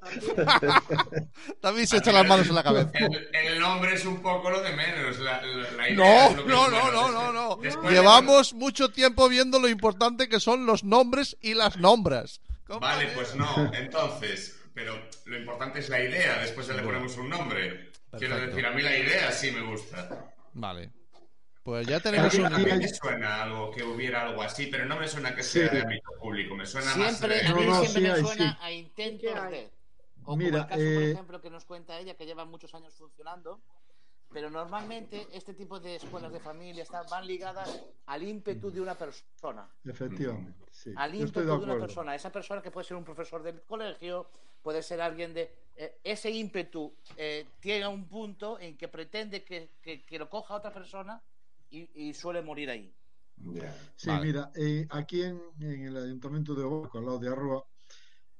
también. Se echa las manos en la cabeza. El, el nombre es un poco lo de menos. La, la- la idea No, lo no, no, no, no, no. Después de- Llevamos mucho tiempo viendo lo importante que son los nombres y las nombras. Vale, pues no. Entonces, pero lo importante es la idea. Después ya le ponemos un nombre. Quiero decir, a mí la idea sí me gusta. Vale. Pues ya tenemos un... A mí me suena algo que hubiera algo así, pero no me suena que sea Sí. de ámbito público. Me suena Siempre, más. a mí No, no, siempre sí me suena sí. a intentos de. O Mira, como el caso, por eh, ejemplo, que nos cuenta ella, que llevan muchos años funcionando. Pero normalmente este tipo de escuelas de familia están, van ligadas al ímpetu de una persona. Efectivamente, sí. Al ímpetu de de una persona. Esa persona que puede ser un profesor del colegio, puede ser alguien de... eh, ese ímpetu eh, tiene un punto en que pretende que, que- que lo coja otra persona y, y suele morir ahí. Sí, Vale. mira, eh, aquí en, en el ayuntamiento de Obarco, al lado de Arroa,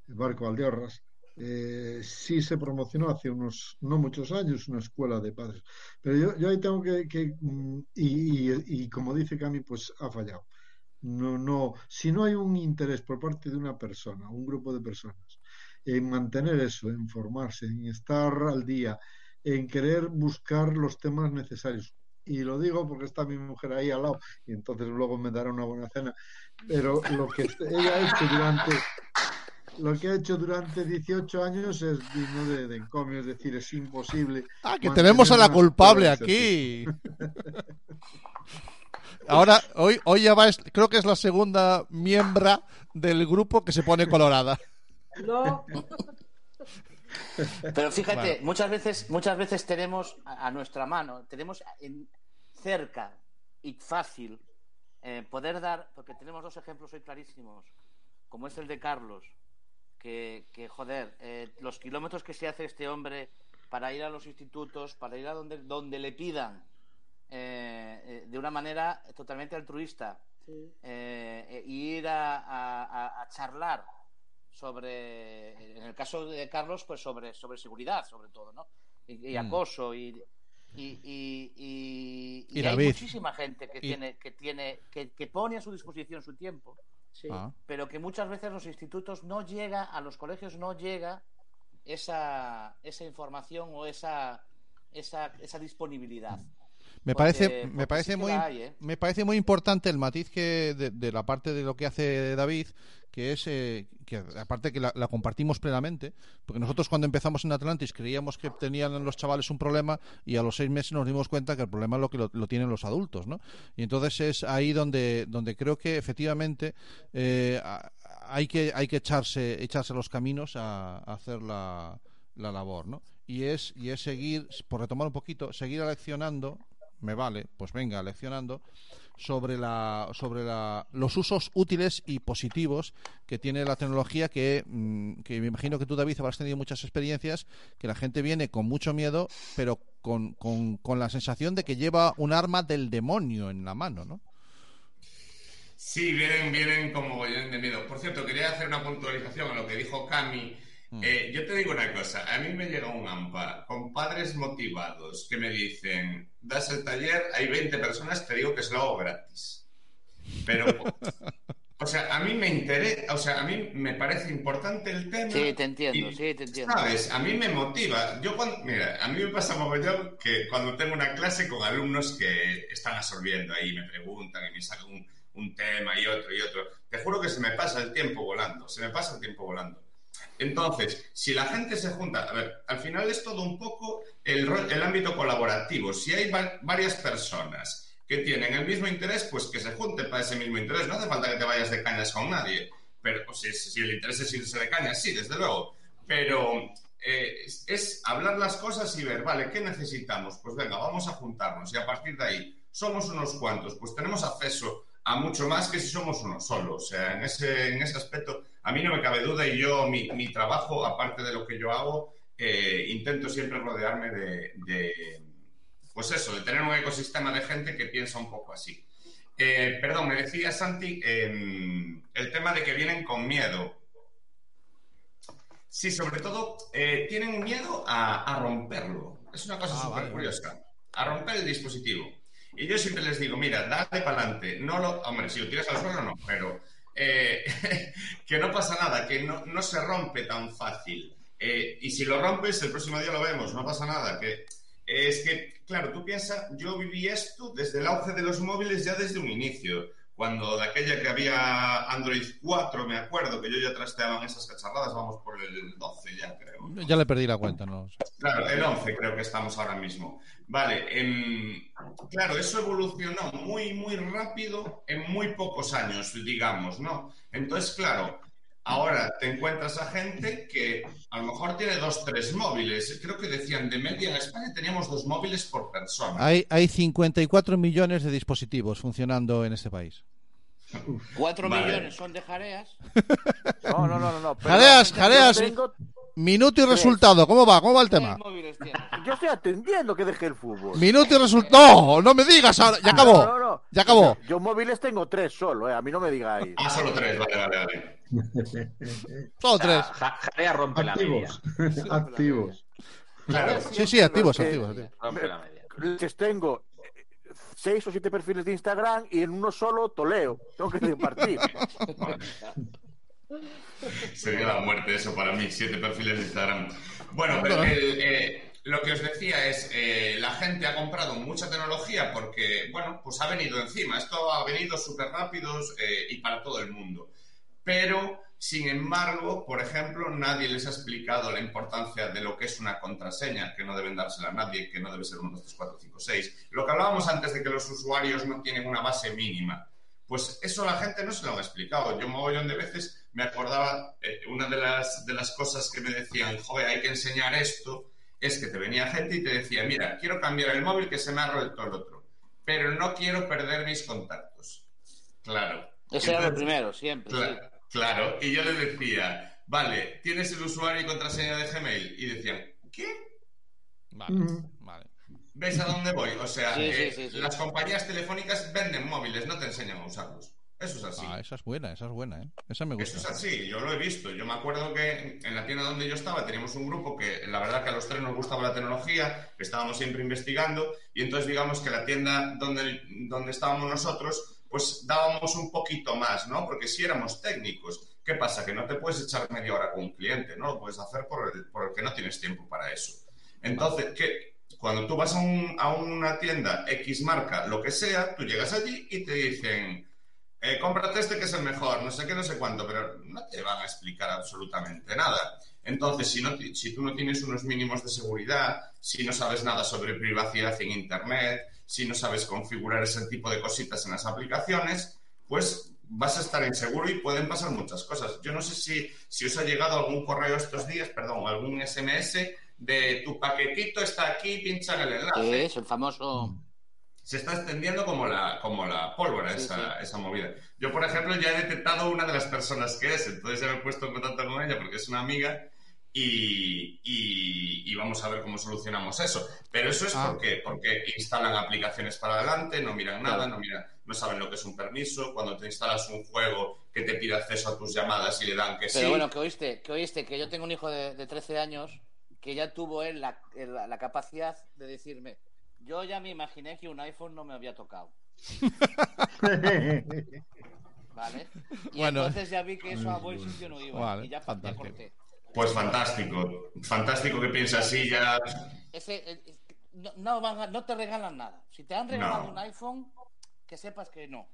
el barco Valdeorras, eh, sí se promocionó hace unos, no muchos años, una escuela de padres. Pero yo, yo ahí tengo que, que, mm, y, y- y como dice Cami, pues ha fallado. No, no, si no hay un interés por parte de una persona, un grupo de personas, en mantener eso, en formarse, en estar al día, en querer buscar los temas necesarios. Y lo digo porque está mi mujer ahí al lado y entonces luego me dará una buena cena. Pero lo que ella ha hecho durante lo que ha hecho durante 18 años es digno de, de encomio, es decir, es imposible. Ah, que tenemos a la culpable aquí. Ahora, hoy, hoy ya va, es- creo que es la segunda miembro del grupo que se pone colorada. No, Pero fíjate, muchas veces, muchas veces tenemos a, nuestra mano, tenemos en- cerca y fácil eh, poder dar, porque tenemos dos ejemplos hoy clarísimos, como es el de Carlos, que, que, joder, eh, los kilómetros que se hace este hombre para ir a los institutos, para ir a donde, donde le pidan, eh, eh, de una manera totalmente altruista, sí. y ir a, a- a- a charlar sobre, en el caso de Carlos, pues sobre, sobre seguridad, sobre todo, ¿no? Y, y Mm. acoso y y, y, y- Y y hay David. muchísima gente que Y- tiene que tiene que, que pone a su disposición su tiempo, sí. Ah. pero que muchas veces los institutos no llega a los colegios no llega esa esa información o esa esa, esa disponibilidad. Me Porque- parece, porque me parece sí muy, hay, ¿eh? me parece muy importante el matiz que de, de la parte de lo que hace David, que es eh, que aparte que la, la compartimos plenamente, porque nosotros cuando empezamos en Atlantis creíamos que tenían los chavales un problema y a los seis meses nos dimos cuenta que el problema es lo que lo, tienen los adultos, ¿no? Y entonces es ahí donde, donde creo que efectivamente eh, hay que hay que echarse echarse los caminos a, a hacer la, la labor, ¿no? Y es y es seguir, por retomar un poquito, seguir aleccionando me vale, pues venga, leccionando sobre la sobre la, los usos útiles y positivos que tiene la tecnología que, mm, que me imagino que tú David habrás tenido muchas experiencias que la gente viene con mucho miedo pero con, con, con la sensación de que lleva un arma del demonio en la mano, ¿no? Sí, vienen, vienen como de miedo. Por cierto, quería hacer una puntualización a lo que dijo Cami. Eh, yo te digo una cosa, a mí me llega un AMPA con padres motivados que me dicen, das el taller, hay 20 personas, te digo que es lo hago gratis. Pero, o sea, a mí me interesa, o sea, a mí me parece importante el tema. Sí, te entiendo, y, sí, te entiendo. ¿Sabes? A mí me motiva. Yo cuando, mira, a mí me pasa mogollón que cuando tengo una clase con alumnos que están absorbiendo ahí, me preguntan y me sacan un, un tema y otro y otro, te juro que se me pasa el tiempo volando, se me pasa el tiempo volando. Entonces, si la gente se junta, a ver, al final es todo un poco el, el ámbito colaborativo. Si hay va- varias personas que tienen el mismo interés, pues que se junten para ese mismo interés. No hace falta que te vayas de cañas con nadie. Pero pues, si, el interés es irse de cañas, sí, desde luego. Pero eh, es, hablar las cosas y ver, vale, ¿qué necesitamos? Pues venga, vamos a juntarnos y a partir de ahí somos unos cuantos, pues tenemos acceso a mucho más que si somos uno solo. O sea, en ese, en ese aspecto a mí no me cabe duda y yo, mi, mi trabajo, aparte de lo que yo hago, eh, intento siempre rodearme de, de, pues eso, de tener un ecosistema de gente que piensa un poco así. Eh, perdón, me decía Santi eh, el tema de que vienen con miedo. Sí, sobre todo eh, tienen miedo a, a romperlo. Es una cosa Ah, súper vale, curiosa. A romper el dispositivo. Y yo siempre les digo, mira, dale para adelante. No lo, hombre, si lo tiras al suelo no, pero eh, que no pasa nada, que no, no se rompe tan fácil. Eh, y si lo rompes, el próximo día lo vemos, no pasa nada. Que es que, claro, tú piensas, yo viví esto desde el auge de los móviles ya desde un inicio. Cuando de aquella que había Android 4, me acuerdo que yo ya trasteaba en esas cacharradas, vamos por el 12 ya, creo. ¿no? Ya le perdí la cuenta, no. Claro, el 11 creo que estamos ahora mismo. Vale, em, claro, eso evolucionó muy, muy rápido en muy pocos años, digamos, ¿no? Entonces, claro, ahora te encuentras a gente que a lo mejor tiene dos, tres móviles. Creo que decían, de media en España teníamos dos móviles por persona. Hay, hay 54 millones de dispositivos funcionando en este país. Cuatro Vale. millones son de jareas. No, no, no, no. no. Jareas, jareas. tengo- Minuto y resultado. ¿Cómo va? ¿Cómo va el ¿Cuántos tema? Yo estoy atendiendo que deje el fútbol. Minuto y resultado. No, no me digas ahora. Ya acabó. No, no, no. Ya acabó. Yo móviles tengo tres solo, eh. A mí no me digáis. Ah, solo tres, vale, vale, vale. Solo tres. Ja- Jarea rompe la media. Activos. Activos. Claro, Sí, sí, activos, Que- activos. activos. Rompe la media. Les tengo eh, seis o siete perfiles de Instagram y en uno solo toleo. Tengo que compartir. Sería la muerte eso para mí, siete perfiles de Instagram. Bueno, pero el, eh, lo que os decía es, eh, la gente ha comprado mucha tecnología porque, bueno, pues ha venido encima. Esto ha venido súper rápido eh, y para todo el mundo. Pero, sin embargo, por ejemplo, nadie les ha explicado la importancia de lo que es una contraseña, que no deben dársela a nadie, que no debe ser 1, 2, 3, 4, 5, 6. Lo que hablábamos antes de que los usuarios no tienen una base mínima. Pues eso la gente no se lo ha explicado. Yo mogollón de veces me acordaba, eh, una de las, de las cosas que me decían, joder, hay que enseñar esto, es que te venía gente y te decía, mira, quiero cambiar el móvil que se me ha roto el otro, pero no quiero perder mis contactos. Claro. Ese era lo primero, siempre. sí. Claro, y yo le decía, vale, ¿tienes el usuario y contraseña de Gmail? Y decían, ¿qué? Vale, vale. ¿Ves a dónde voy? O sea, Sí, sí, eh, sí, sí. las compañías telefónicas venden móviles, no te enseñan a usarlos. Eso es así. Ah, esa es buena, esa es buena, ¿eh? Esa me Eso es gusta. así, yo lo he visto. Yo me acuerdo que en la tienda donde yo estaba teníamos un grupo que la verdad que a los tres nos gustaba la tecnología, estábamos siempre investigando y entonces digamos que la tienda donde, donde estábamos nosotros pues dábamos un poquito más, ¿no? Porque si éramos técnicos, ¿qué pasa? Que no te puedes echar media hora con un cliente, ¿no? Lo puedes hacer por el, por el que no tienes tiempo para eso. Entonces, ¿qué? Cuando tú vas a, un- a una tienda X marca, lo que sea, tú llegas allí y te dicen, eh, cómprate este que es el mejor, no sé qué, no sé cuánto, pero no te van a explicar absolutamente nada. Entonces, si, no, si tú no tienes unos mínimos de seguridad, si no sabes nada sobre privacidad en Internet, si no sabes configurar ese tipo de cositas en las aplicaciones, pues vas a estar inseguro y pueden pasar muchas cosas. Yo no sé si, si os ha llegado algún correo estos días, perdón, algún SMS de tu paquetito está aquí, pincha en el enlace es el famoso. Se está extendiendo como la, como la pólvora Sí, esa, sí. esa movida. Yo, por ejemplo, ya he detectado una de las personas que es, entonces ya me he puesto en contacto con ella porque es una amiga y, y- y vamos a ver cómo solucionamos eso. Pero eso es Ah. porque, porque instalan aplicaciones para adelante, no miran nada, no, miran, no saben lo que es un permiso. Cuando te instalas un juego que te pide acceso a tus llamadas y le dan que Pero sí. bueno, que oíste, que oíste que yo tengo un hijo de, de 13 años que ya tuvo él la, la- la capacidad de decirme, yo ya me imaginé que un iPhone no me había tocado, ¿vale? Y Bueno. entonces ya vi que eso a buen sitio no iba Vale, y ya, ya fantástico. corté. Pues fantástico, fantástico que piensa así ya. Ese, eh, eh, no, no, van a- no te regalan nada. Si te han regalado No. un iPhone, que sepas que no.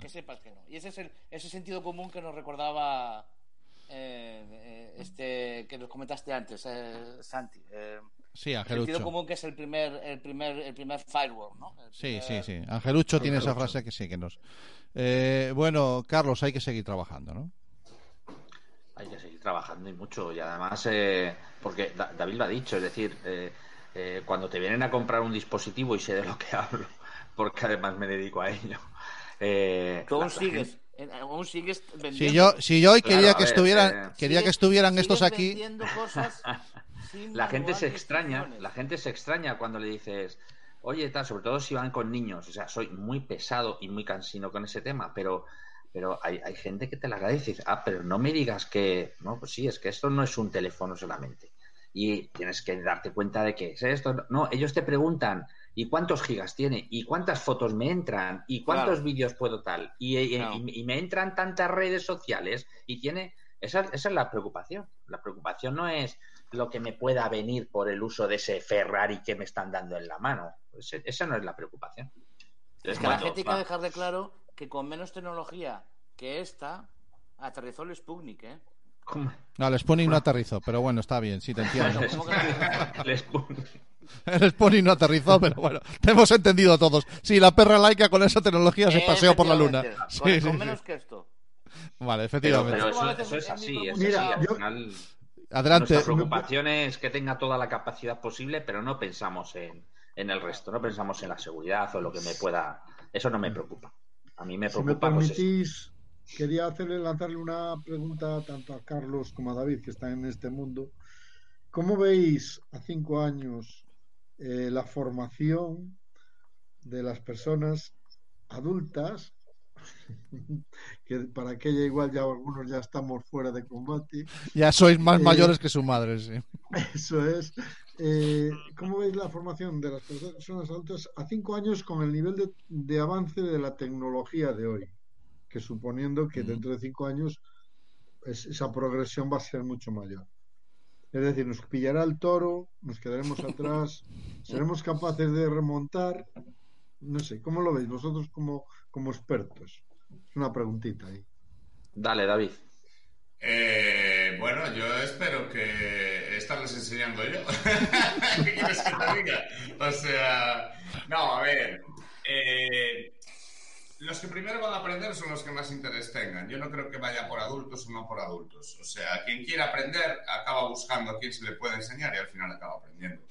Que sepas que no. Y ese es el, ese sentido común que nos recordaba eh, eh, este que nos comentaste antes, eh, Santi. Eh, Sí, el sentido Angelucho. común que es el primer, el primer, el primer firewall, ¿no? El Sí, sí, primer- sí. Angelucho tiene esa Angelucho. frase que sí, que nos. Eh, bueno, Carlos, hay que seguir trabajando, ¿no? Hay que seguir trabajando y mucho. Y además, eh, porque Da- David lo ha dicho, es decir, eh, eh, cuando te vienen a comprar un dispositivo y sé de lo que hablo, porque además me dedico a ello. eh, Tú aún sigues, aún sigues vendiendo. Si yo, si yo hoy quería que ver, estuvieran, eh, quería que estuvieran estos aquí. vendiendo cosas sin La gente se extraña, la gente se extraña cuando le dices, oye, tal, sobre todo si van con niños. O sea, soy muy pesado y muy cansino con ese tema, pero, pero hay, hay gente que te la agradece y dice, ah, pero no me digas que, no, pues sí, es que esto no es un teléfono solamente. Y tienes que darte cuenta de que es esto. No, ellos te preguntan, ¿Y cuántos gigas tiene? ¿Y cuántas fotos me entran? ¿Y cuántos Claro. vídeos puedo tal? Y, y- Claro. y- y me entran tantas redes sociales y tiene... Esa, esa es la preocupación. La preocupación no es lo que me pueda venir por el uso de ese Ferrari que me están dando en la mano. Ese- esa no es la preocupación. Es que la gente hay que dejarle claro que con menos tecnología que esta, aterrizó el Sputnik, ¿eh? ¿Cómo? No, el Spooning no aterrizó, pero bueno, está bien, sí te entiendo. Les pon- El Spooning no aterrizó, pero bueno, te hemos entendido todos. Sí, la perra laica con esa tecnología se paseó por la luna. Sí, Con, sí, con sí. menos que esto. Vale, efectivamente. pero eso, es así. Es Mira, así. Al yo- final, Adelante. nuestra preocupación es que tenga toda la capacidad posible, pero no pensamos en, en el resto. No pensamos en la seguridad o lo que me pueda. Eso no me preocupa. A mí me Si me preocupa. pues, permitís, quería hacerle lanzarle una pregunta tanto a Carlos como a David, que están en este mundo. ¿Cómo veis a cinco años eh, la formación de las personas adultas? que para aquella igual ya algunos ya estamos fuera de combate. Ya sois más Eh, mayores que su madre, sí. Eso es. Eh, ¿Cómo veis la formación de las personas adultas a cinco años con el nivel de, de avance de la tecnología de hoy? Que suponiendo que Mm. dentro de cinco años es- esa progresión va a ser mucho mayor. Es decir, nos pillará el toro, nos quedaremos atrás, seremos capaces de remontar. No sé, ¿cómo lo veis vosotros como, como expertos? Es una preguntita ahí. Dale, David. Eh, bueno, yo espero que estarles enseñando yo. ¿Qué quieres que te diga? O sea, no, a ver. eh, los que primero van a aprender son los que más interés tengan. Yo no creo que vaya por adultos o no por adultos. O sea, quien quiera aprender acaba buscando a quien se le puede enseñar y al final acaba aprendiendo.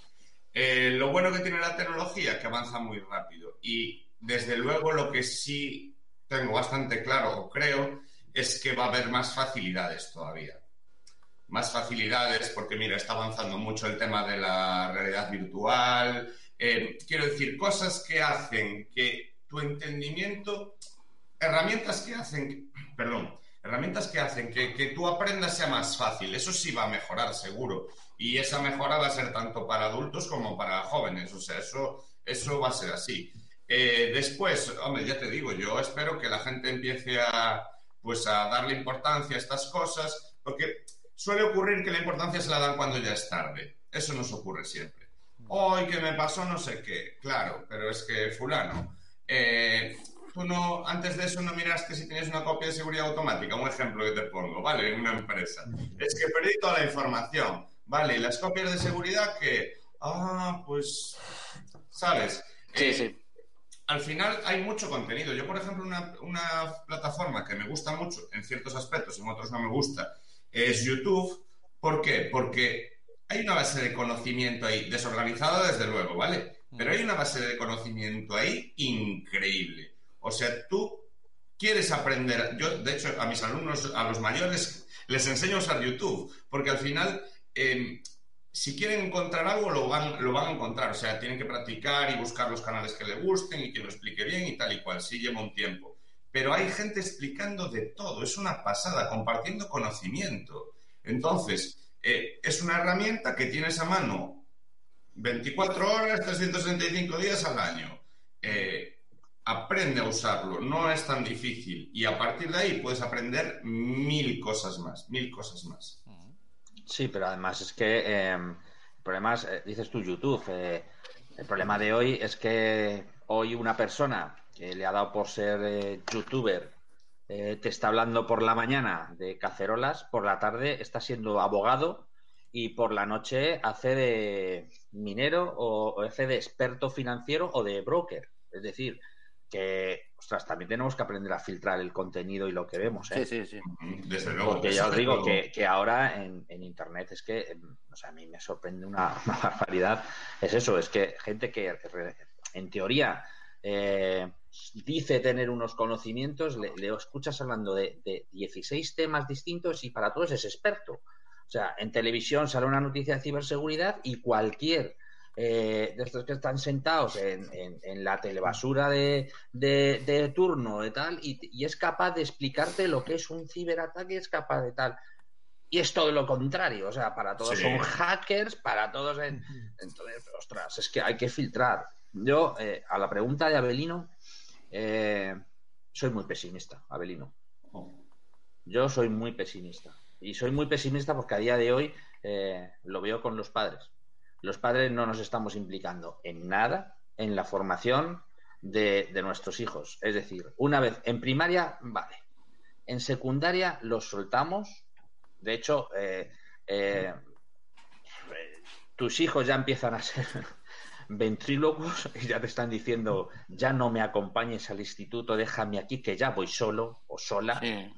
Eh, lo bueno que tiene la tecnología que avanza muy rápido y desde luego lo que sí tengo bastante claro o creo es que va a haber más facilidades todavía. Más facilidades porque, mira, está avanzando mucho el tema de la realidad virtual. Eh, quiero decir, cosas que hacen que tu entendimiento, herramientas que hacen, perdón, herramientas que hacen que, que tú aprendas sea más fácil. Eso sí va a mejorar, seguro. Y esa mejora va a ser tanto para adultos como para jóvenes. O sea, eso, eso va a ser así. Eh, después, hombre, ya te digo, yo espero que la gente empiece a, pues, a darle importancia a estas cosas, porque suele ocurrir que la importancia se la dan cuando ya es tarde. Eso nos ocurre siempre. Hoy que me pasó no sé qué, claro, pero es que fulano, eh, tú no, antes de eso no miraste si tenías una copia de seguridad automática, un ejemplo que te pongo, ¿vale? En una empresa. Es que perdí toda la información, ¿vale? Y las copias de seguridad que, ah, pues, ¿sabes? Sí, Eh, sí. Al final hay mucho contenido. Yo, por ejemplo, una, una plataforma que me gusta mucho en ciertos aspectos, en otros no me gusta, es YouTube. ¿Por qué? Porque hay una base de conocimiento ahí, desorganizada desde luego, ¿vale? Pero hay una base de conocimiento ahí increíble. O sea, tú quieres aprender. Yo, de hecho, a mis alumnos, a los mayores, les enseño a usar YouTube, porque al final, eh, si quieren encontrar algo, lo van, lo van a encontrar. O sea, tienen que practicar y buscar los canales que le gusten y que lo explique bien y tal y cual. Sí lleva un tiempo. Pero hay gente explicando de todo. Es una pasada, compartiendo conocimiento. Entonces, eh, es una herramienta que tienes a mano 24 horas, 365 días al año. Eh, aprende a usarlo, no es tan difícil. Y a partir de ahí puedes aprender mil cosas más, mil cosas más. Sí, pero además es que eh, el problema es, eh, dices tú YouTube, eh, el problema de hoy es que hoy una persona que le ha dado por ser eh, youtuber eh, te está hablando por la mañana de cacerolas, por la tarde está siendo abogado y por la noche hace de minero o hace de experto financiero o de broker. Es decir, que, ostras, también tenemos que aprender a filtrar el contenido y lo que vemos. ¿eh? Sí, sí, sí. Desde luego. Porque ya os digo luego. que, que ahora en, en Internet es que, em, o sea, a mí me sorprende una, una barbaridad. Es eso, es que gente que en teoría eh, dice tener unos conocimientos, le, le escuchas hablando de, de 16 temas distintos y para todos es experto. O sea, en televisión sale una noticia de ciberseguridad y cualquier eh, de estos que están sentados en, en- en la telebasura de, de, de turno de tal y, y es capaz de explicarte lo que es un ciberataque, es capaz de tal. Y es todo lo contrario, o sea, para todos Sí. son hackers, para todos... en- Entonces, ostras, es que hay que filtrar. Yo, eh, a la pregunta de Abelino, eh, soy muy pesimista, Abelino. Yo soy muy pesimista. Y soy muy pesimista porque a día de hoy eh, lo veo con los padres. Los padres no nos estamos implicando en nada en la formación de, de nuestros hijos. Es decir, una vez en primaria, vale. En secundaria los soltamos. De hecho, eh, eh, tus hijos ya empiezan a ser ventrílocos y ya te están diciendo, ya no me acompañes al instituto, déjame aquí que ya voy solo o sola. Sí.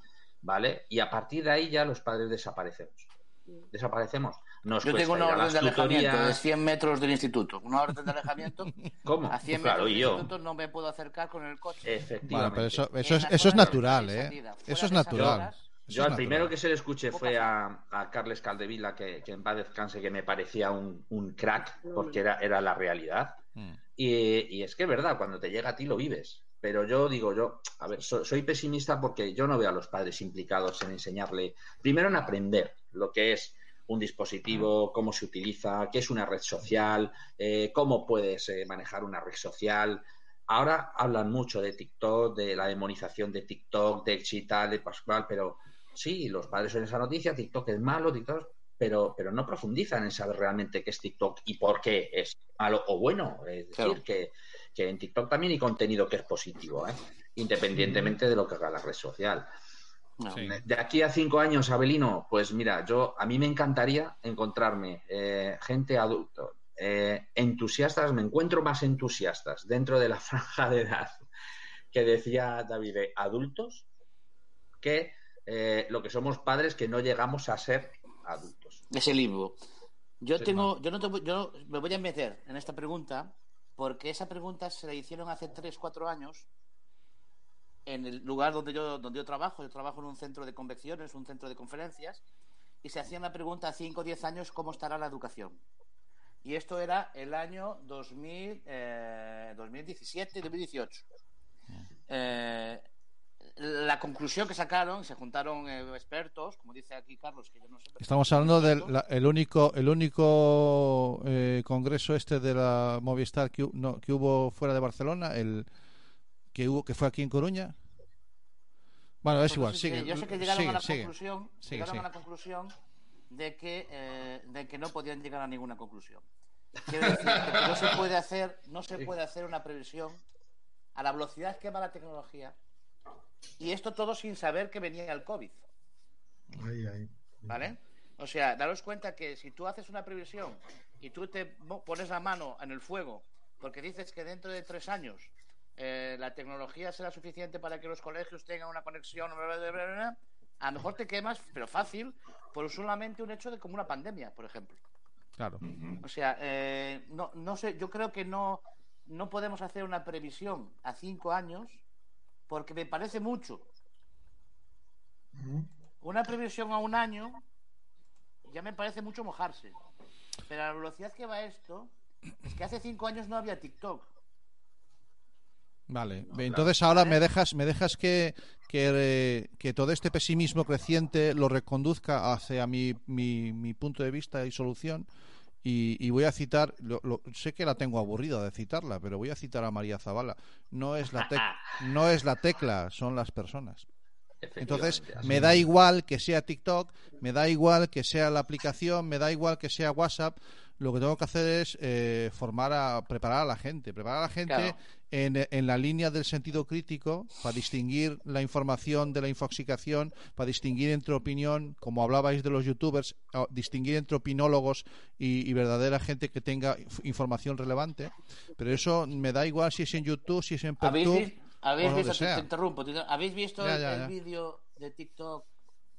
¿vale? Y a partir de ahí ya los padres desaparecemos. Desaparecemos. Nos Yo tengo una orden de alejamiento de tutorías. 100 metros del instituto. Una orden de alejamiento. ¿Cómo? A 100 Pues claro, metros y del yo. instituto no me puedo acercar con el coche. Efectivamente. Bueno, pero eso, eso, es, eso natural, ¿eh? Eso es natural. horas, Eso Yo al primero que se le escuché fue a, a Carles Caldevila, que, que en paz descanse, que me parecía un, un crack, porque era, era la realidad. Mm. Y, y es que es verdad, cuando te llega a ti lo vives. Pero yo digo, yo, a ver, so- soy pesimista porque yo no veo a los padres implicados en enseñarle, primero en aprender lo que es un dispositivo, cómo se utiliza, qué es una red social, eh, cómo puedes eh, manejar una red social. Ahora hablan mucho de TikTok, de la demonización de TikTok, de Chita, de Pascual, pero sí, los padres oyen esa noticia, TikTok es malo, TikTok, pero, pero no profundizan en saber realmente qué es TikTok y por qué es malo o bueno. Es decir, Claro. que, que en TikTok también hay contenido que es positivo, ¿eh? independientemente de lo que haga la red social. No. Sí. De aquí a cinco años, Abelino, pues mira, yo a mí me encantaría encontrarme eh, gente adulto, eh, entusiastas, me encuentro más entusiastas dentro de la franja de edad que decía David, adultos, que eh, lo que somos padres que no llegamos a ser adultos. Ese limbo. Yo Sí, tengo, yo no te voy- yo me voy a meter en esta pregunta porque esa pregunta se la hicieron hace 3, 4 años en el lugar donde yo, donde yo trabajo. Yo trabajo en un centro de convenciones, un centro de conferencias, y se hacían la pregunta a 5 o 10 años cómo estará la educación. Y esto era el año 2000, eh, 2017 y 2018. Eh, la conclusión que sacaron, se juntaron eh, expertos, como dice aquí Carlos, que yo no sé. Estamos hablando del el único el único eh, congreso este de la Movistar que, no, que hubo fuera de Barcelona, el que hubo que fue aquí en Coruña. Bueno, es Pues igual, sigue. yo sé que llegaron sigue, a la sigue. conclusión, Sigue, llegaron sigue. a la conclusión de que eh, de que no podían llegar a ninguna conclusión. Quiero decir que no se puede hacer, no se puede hacer una previsión a la velocidad que va la tecnología. Y esto todo sin saber que venía el COVID, Ahí, ahí. ¿vale? O sea, daros cuenta que si tú haces una previsión y tú te mo- pones la mano en el fuego porque dices que dentro de tres años eh, la tecnología será suficiente para que los colegios tengan una conexión, bla, bla, bla, bla, bla, a lo mejor te quemas, pero fácil, por solamente un hecho de como una pandemia, por ejemplo. Claro. O sea, eh, no, no sé, yo creo que no, no podemos hacer una previsión a cinco años porque me parece mucho. Una previsión a un año ya me parece mucho mojarse. Pero a la velocidad que va esto, es que hace cinco años no había TikTok. Vale, entonces ahora me dejas, me dejas que, que, eh, que todo este pesimismo creciente lo reconduzca hacia mi, mi, mi punto de vista y solución. Y, y voy a citar, lo- lo- sé que la tengo aburrida de citarla, pero voy a citar a María Zavala. No es la, tec- no es la tecla, son las personas. Entonces, me da igual que sea TikTok, me da igual que sea la aplicación, me da igual que sea WhatsApp. Lo que tengo que hacer es eh, formar a, preparar a la gente, preparar a la gente Claro. en, en la línea del sentido crítico para distinguir la información de la infoxicación, para distinguir entre opinión, como hablabais de los youtubers, distinguir entre opinólogos y, y verdadera gente que tenga inf- información relevante. Pero eso me da igual si es en YouTube, si es en ¿Habéis, Pertub vis- habéis o visto, te, interrumpo, te inter- ¿habéis visto Ya, el, ya, el vídeo de TikTok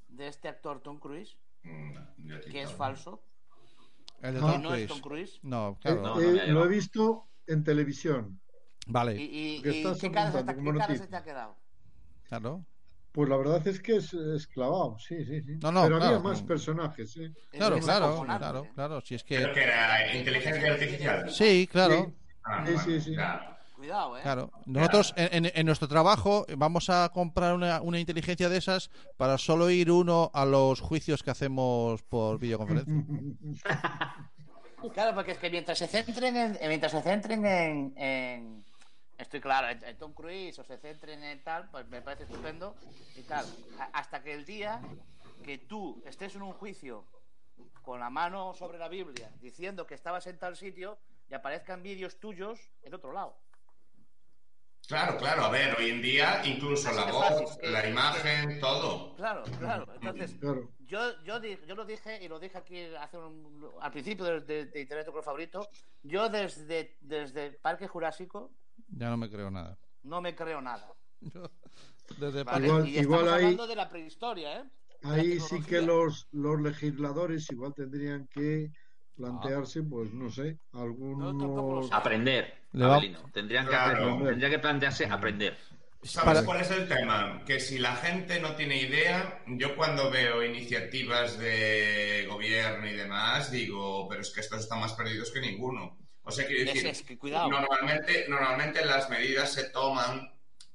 de este actor Tom Cruise? Mm, Que es TikTok. falso. El de Ah. Tom Que no es. Tom Cruise. No, Eh, claro. No, no eh, me ha lo he visto en televisión. ¿Y, Vale, y, Que y estás qué cara, se te, apuntando como qué cara se noticia. te ha quedado? claro. Pues la verdad es que es, es clavado, sí, sí, sí. No, no, Pero claro. había más personajes, ¿eh? Claro, claro, claro, claro. Si es que. que era inteligencia artificial. Sí, claro. Ah, Sí, bueno, sí, sí. Cuidado, ¿eh? Claro, nosotros en, en- en nuestro trabajo vamos a comprar una, una inteligencia de esas para solo ir uno a los juicios que hacemos por videoconferencia. Claro, porque es que mientras se centren en, eh, mientras se centren en, en- estoy claro, en, en Tom Cruise o se centren en tal, pues me parece estupendo y tal. Hasta que el día que tú estés en un juicio con la mano sobre la Biblia diciendo que estabas en tal sitio y aparezcan vídeos tuyos en otro lado. Claro, claro, a ver, hoy en día incluso Así la voz, fácil, la imagen, todo. Claro, claro. Entonces, Claro. yo, yo, di- yo lo dije y lo dije aquí hace un- al principio de, de- de Internet con favorito. Yo desde, desde Parque Jurásico Ya no me creo nada. no me creo nada. Desde ¿vale? Igual- y igual estamos ahí- hablando de la prehistoria, ¿eh? Ahí sí que los, los legisladores igual tendrían que plantearse, pues no sé, algunos... Aprender, Abelino. Tendrían, que Claro. aprender, tendría que plantearse aprender. ¿Sabes Para- cuál es el tema? Que si la gente no tiene idea, yo cuando veo iniciativas de gobierno y demás, digo, pero es que estos están más perdidos que ninguno. O sea, quiero decir, es que cuidado. normalmente, normalmente las medidas se toman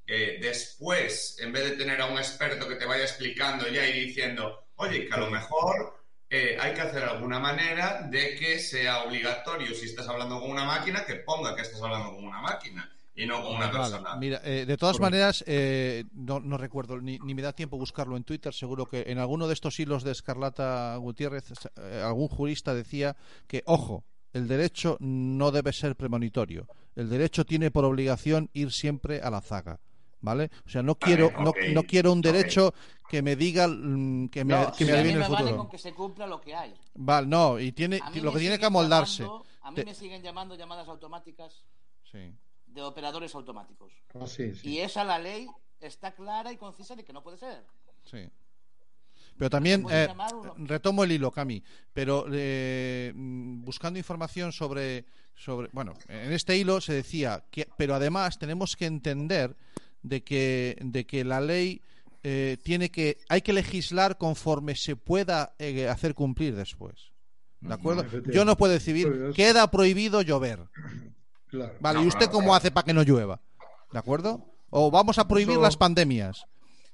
eh, después, en vez de tener a un experto que te vaya explicando ya y diciendo, oye, que a lo mejor eh, hay que hacer alguna manera de que sea obligatorio, si estás hablando con una máquina, que ponga que estás hablando con una máquina y no con una Vale, persona. Mira, eh, de todas maneras, eh, no, no recuerdo, ni, ni me da tiempo buscarlo en Twitter. Seguro que en alguno de estos hilos de Escarlata Gutiérrez, eh, algún jurista decía que, ojo, el derecho no debe ser premonitorio. El derecho tiene por obligación ir siempre a la zaga. ¿Vale? O sea, no quiero, no, no quiero un derecho que me diga mm, que me, No, que si me a mí adivine me el vale futuro. con que se cumpla lo que hay. Vale, no, y tiene lo que tiene que amoldarse. llamando- a mí Te- me siguen llamando llamadas automáticas Sí, de operadores automáticos. Ah, sí, sí. Y esa la ley está clara y concisa de que no puede ser. sí. Pero también eh, retomo el hilo, Cami. Pero eh, mm, buscando información sobre, sobre, bueno, en este hilo se decía que, pero además tenemos que entender de que, de que la ley eh, tiene que, hay que legislar conforme se pueda eh, hacer cumplir después. ¿De acuerdo? Yo no puedo decidir, Pues es- queda prohibido llover. Claro. Vale, No, ¿y usted claro, cómo hace para que no llueva? ¿De acuerdo? O vamos a prohibir Eso- las pandemias.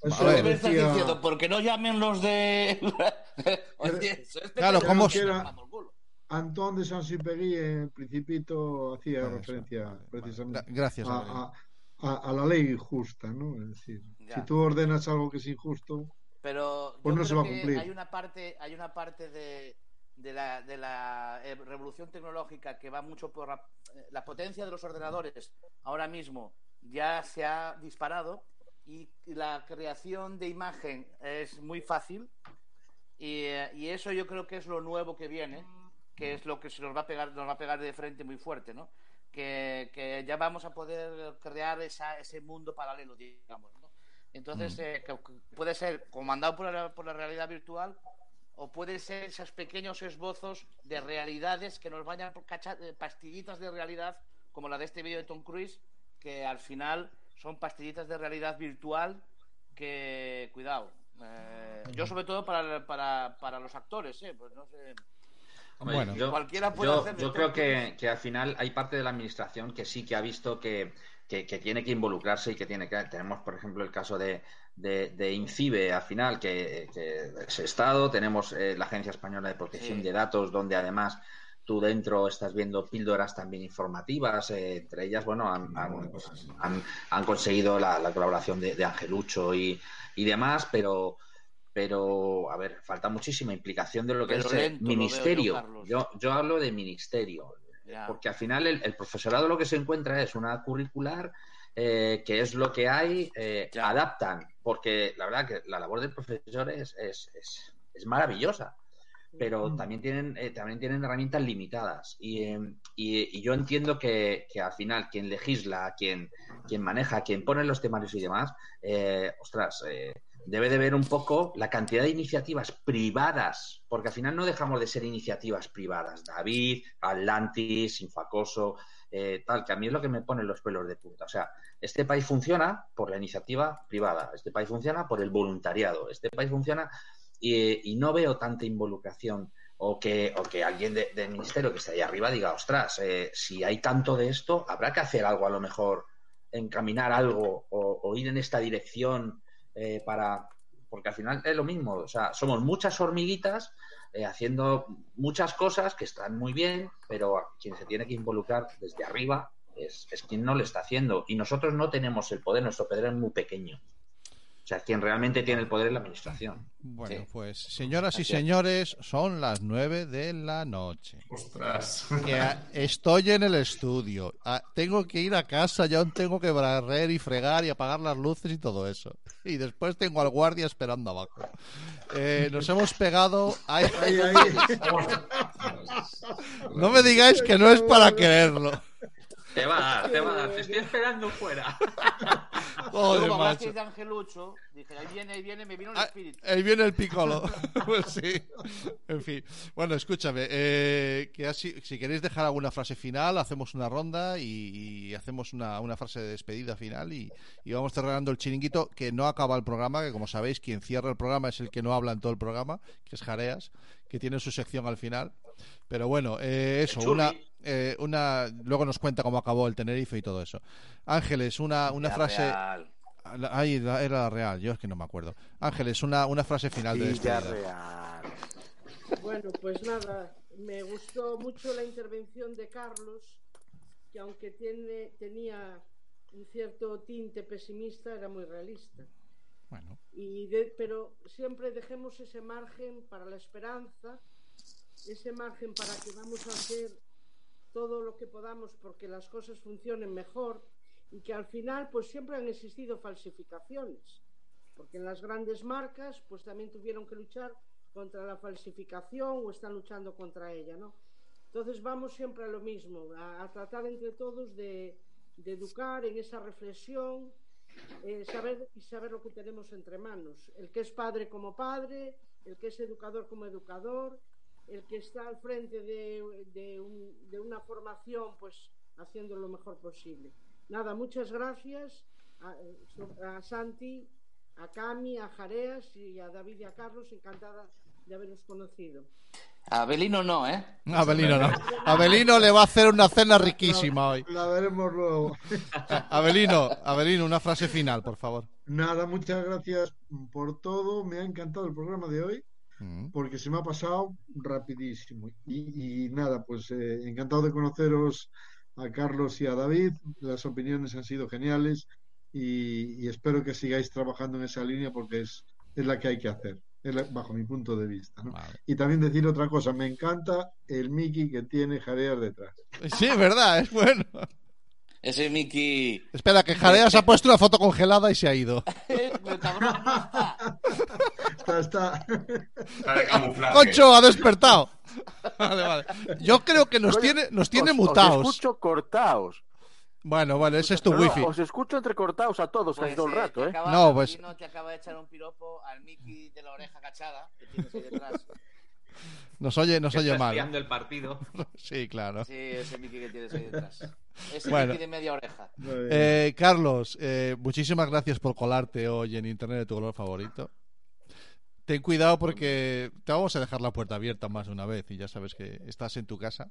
Eso A ver. ¿Qué me estás diciendo? Porque no llamen los de. Oye, eso es Claro, pequeño, ¿cómo que se- toma por culo. Antón de Saint-Supéry en Principito hacía referencia precisamente Gra- Gracias. a, Aurelio. a- a- a la ley justa, ¿no? Es decir, Ya. si tú ordenas algo que es injusto, Pero Pues no se va a cumplir. hay una parte, hay una parte de, de la, de la eh, revolución tecnológica que va mucho por la, eh, la potencia de los ordenadores. Ahora mismo ya se ha disparado y la creación de imagen es muy fácil y, eh, y eso yo creo que es lo nuevo que viene, que es lo que se nos va a pegar, nos va a pegar de frente muy fuerte, ¿no? Que, que ya vamos a poder crear esa, ese mundo paralelo, digamos, ¿no? Entonces, eh, que- puede ser comandado por la, por la realidad virtual o puede ser esos pequeños esbozos de realidades que nos vayan por eh, pastillitas de realidad, como la de este vídeo de Tom Cruise, que al final son pastillitas de realidad virtual que, cuidado, eh, yo sobre todo para, para, para los actores, ¿eh? Pues no sé, Hombre, Bueno. yo, Cualquiera puede yo- yo creo que, que al final hay parte de la administración que sí que ha visto que, que- que tiene que involucrarse y que tiene que. Tenemos, por ejemplo, el caso de, de, de INCIBE al final, que, que es Estado, tenemos eh, la Agencia Española de Protección Sí. de Datos, donde además tú dentro estás viendo píldoras también informativas, eh, entre ellas, bueno, han, han- han- han conseguido la, la colaboración de, de Angelucho y, y demás, pero pero a ver, falta muchísima implicación de lo que Pero es el lento yo, ministerio. Yo, yo hablo de ministerio, Ya. porque al final el, el profesorado lo que se encuentra es una curricular eh, que es lo que hay, eh, adaptan, porque la verdad que la labor del profesor es, es, es- es maravillosa, pero Mm. también tienen, eh, también tienen herramientas limitadas. Y, eh, y- y yo entiendo que, que al final quien legisla, quien, quien maneja, quien pone los temarios y demás, eh, ostras, eh, debe de ver un poco la cantidad de iniciativas privadas, porque al final no dejamos de ser iniciativas privadas. David, Atlantis, Infacoso, eh, tal, que a mí es lo que me pone los pelos de punta. O sea, este país funciona por la iniciativa privada, este país funciona por el voluntariado, este país funciona y, y no veo tanta involucración o que, o que alguien de- del ministerio que esté ahí arriba diga, ostras, eh, si hay tanto de esto, habrá que hacer algo a lo mejor, encaminar algo o ir en esta dirección eh, para, porque al final es lo mismo. O sea, somos muchas hormiguitas eh, haciendo muchas cosas que están muy bien, pero quien se tiene que involucrar desde arriba es, es quien no lo está haciendo. Y nosotros no tenemos el poder, nuestro poder es muy pequeño. O sea, quien realmente tiene el poder es la administración. Bueno, Sí. pues señoras y señores, son las nueve de la noche. Ostras. Estoy en el estudio. Tengo que ir a casa, ya aún tengo que barrer y fregar y apagar las luces y todo eso. Y después tengo al guardia esperando abajo. Eh, nos hemos pegado. Ay, Ahí, ahí. no me digáis que no es para quererlo. Te va a dar, te va a dar. Te estoy esperando fuera. Joder, Luego, como macho. de Angelucho, dije, ahí viene, ahí viene, me vino el Ah, espíritu. Ahí viene el picolo. pues sí. En fin. Bueno, escúchame. eh, que así, si queréis dejar alguna frase final, hacemos una ronda y, y hacemos una, una frase de despedida final y, y vamos cerrando el chiringuito que no acaba el programa, que como sabéis, quien cierra el programa es el que no habla en todo el programa, que es Jareas, que tiene su sección al final. Pero bueno, eh, eso, Churri. una, eh, una. Luego nos cuenta cómo acabó el Tenerife y todo eso. Ángeles, una, una frase. Ahí la- era la real, yo es que no me acuerdo. Ángeles, una, una frase final de despedida. Villarreal. Bueno, pues nada, me gustó mucho la intervención de Carlos, que aunque tiene, tenía un cierto tinte pesimista, era muy realista. Bueno, Y de- pero siempre dejemos ese margen para la esperanza, ese margen para que vamos a hacer todo lo que podamos porque las cosas funcionen mejor y que al final pues siempre han existido falsificaciones porque en las grandes marcas pues también tuvieron que luchar contra la falsificación o están luchando contra ella ¿no? entonces vamos siempre a lo mismo a, a tratar entre todos de, de educar en esa reflexión eh, saber y saber lo que tenemos entre manos el que es padre como padre el que es educador como educador el que está al frente de, de, un- de una formación, pues haciendo lo mejor posible. Nada, muchas gracias a, a Santi, a Cami, a Jareas y a David y a Carlos, encantada de haberos conocido. A Belino no, ¿eh? Abelino no. Abelino le va a hacer una cena riquísima hoy. La veremos luego. Abelino, Abelino, una frase final, por favor. Nada, muchas gracias por todo. Me ha encantado el programa de hoy Porque se me ha pasado rapidísimo. Y, y nada, pues eh, encantado de conoceros a Carlos y a David. Las opiniones han sido geniales y, y espero que sigáis trabajando en esa línea porque es, es la que hay que hacer, es la- bajo mi punto de vista. ¿no? Vale. Y también decir otra cosa, me encanta el Mickey que tiene Jareas detrás. Sí, es verdad, es bueno. Ese Mickey. Espera, que Jareas ha puesto una foto congelada y se ha ido. El cabrón no está. Está, está. Está de camuflaje. ¡Concho, ha despertado! Vale, vale. Yo creo que nos Coño, tiene, nos tiene os- mutados. Os escucho cortaos. Bueno, bueno, ese es tu No, wifi. os escucho entrecortados a todos casi Pues, todo el rato, ¿eh? acaba- No, pues- te acaba de echar un piropo al Mickey de la oreja cachada que tienes ahí detrás. Nos oye, nos Que oye está mal. el partido. Sí, claro. Sí, ese Mickey que tienes ahí detrás. Ese Bueno. Mickey de media oreja. Eh, Carlos, eh, muchísimas gracias por colarte hoy en Internet de tu color favorito. Ten cuidado porque te vamos a dejar la puerta abierta más de una vez y ya sabes que estás en tu casa.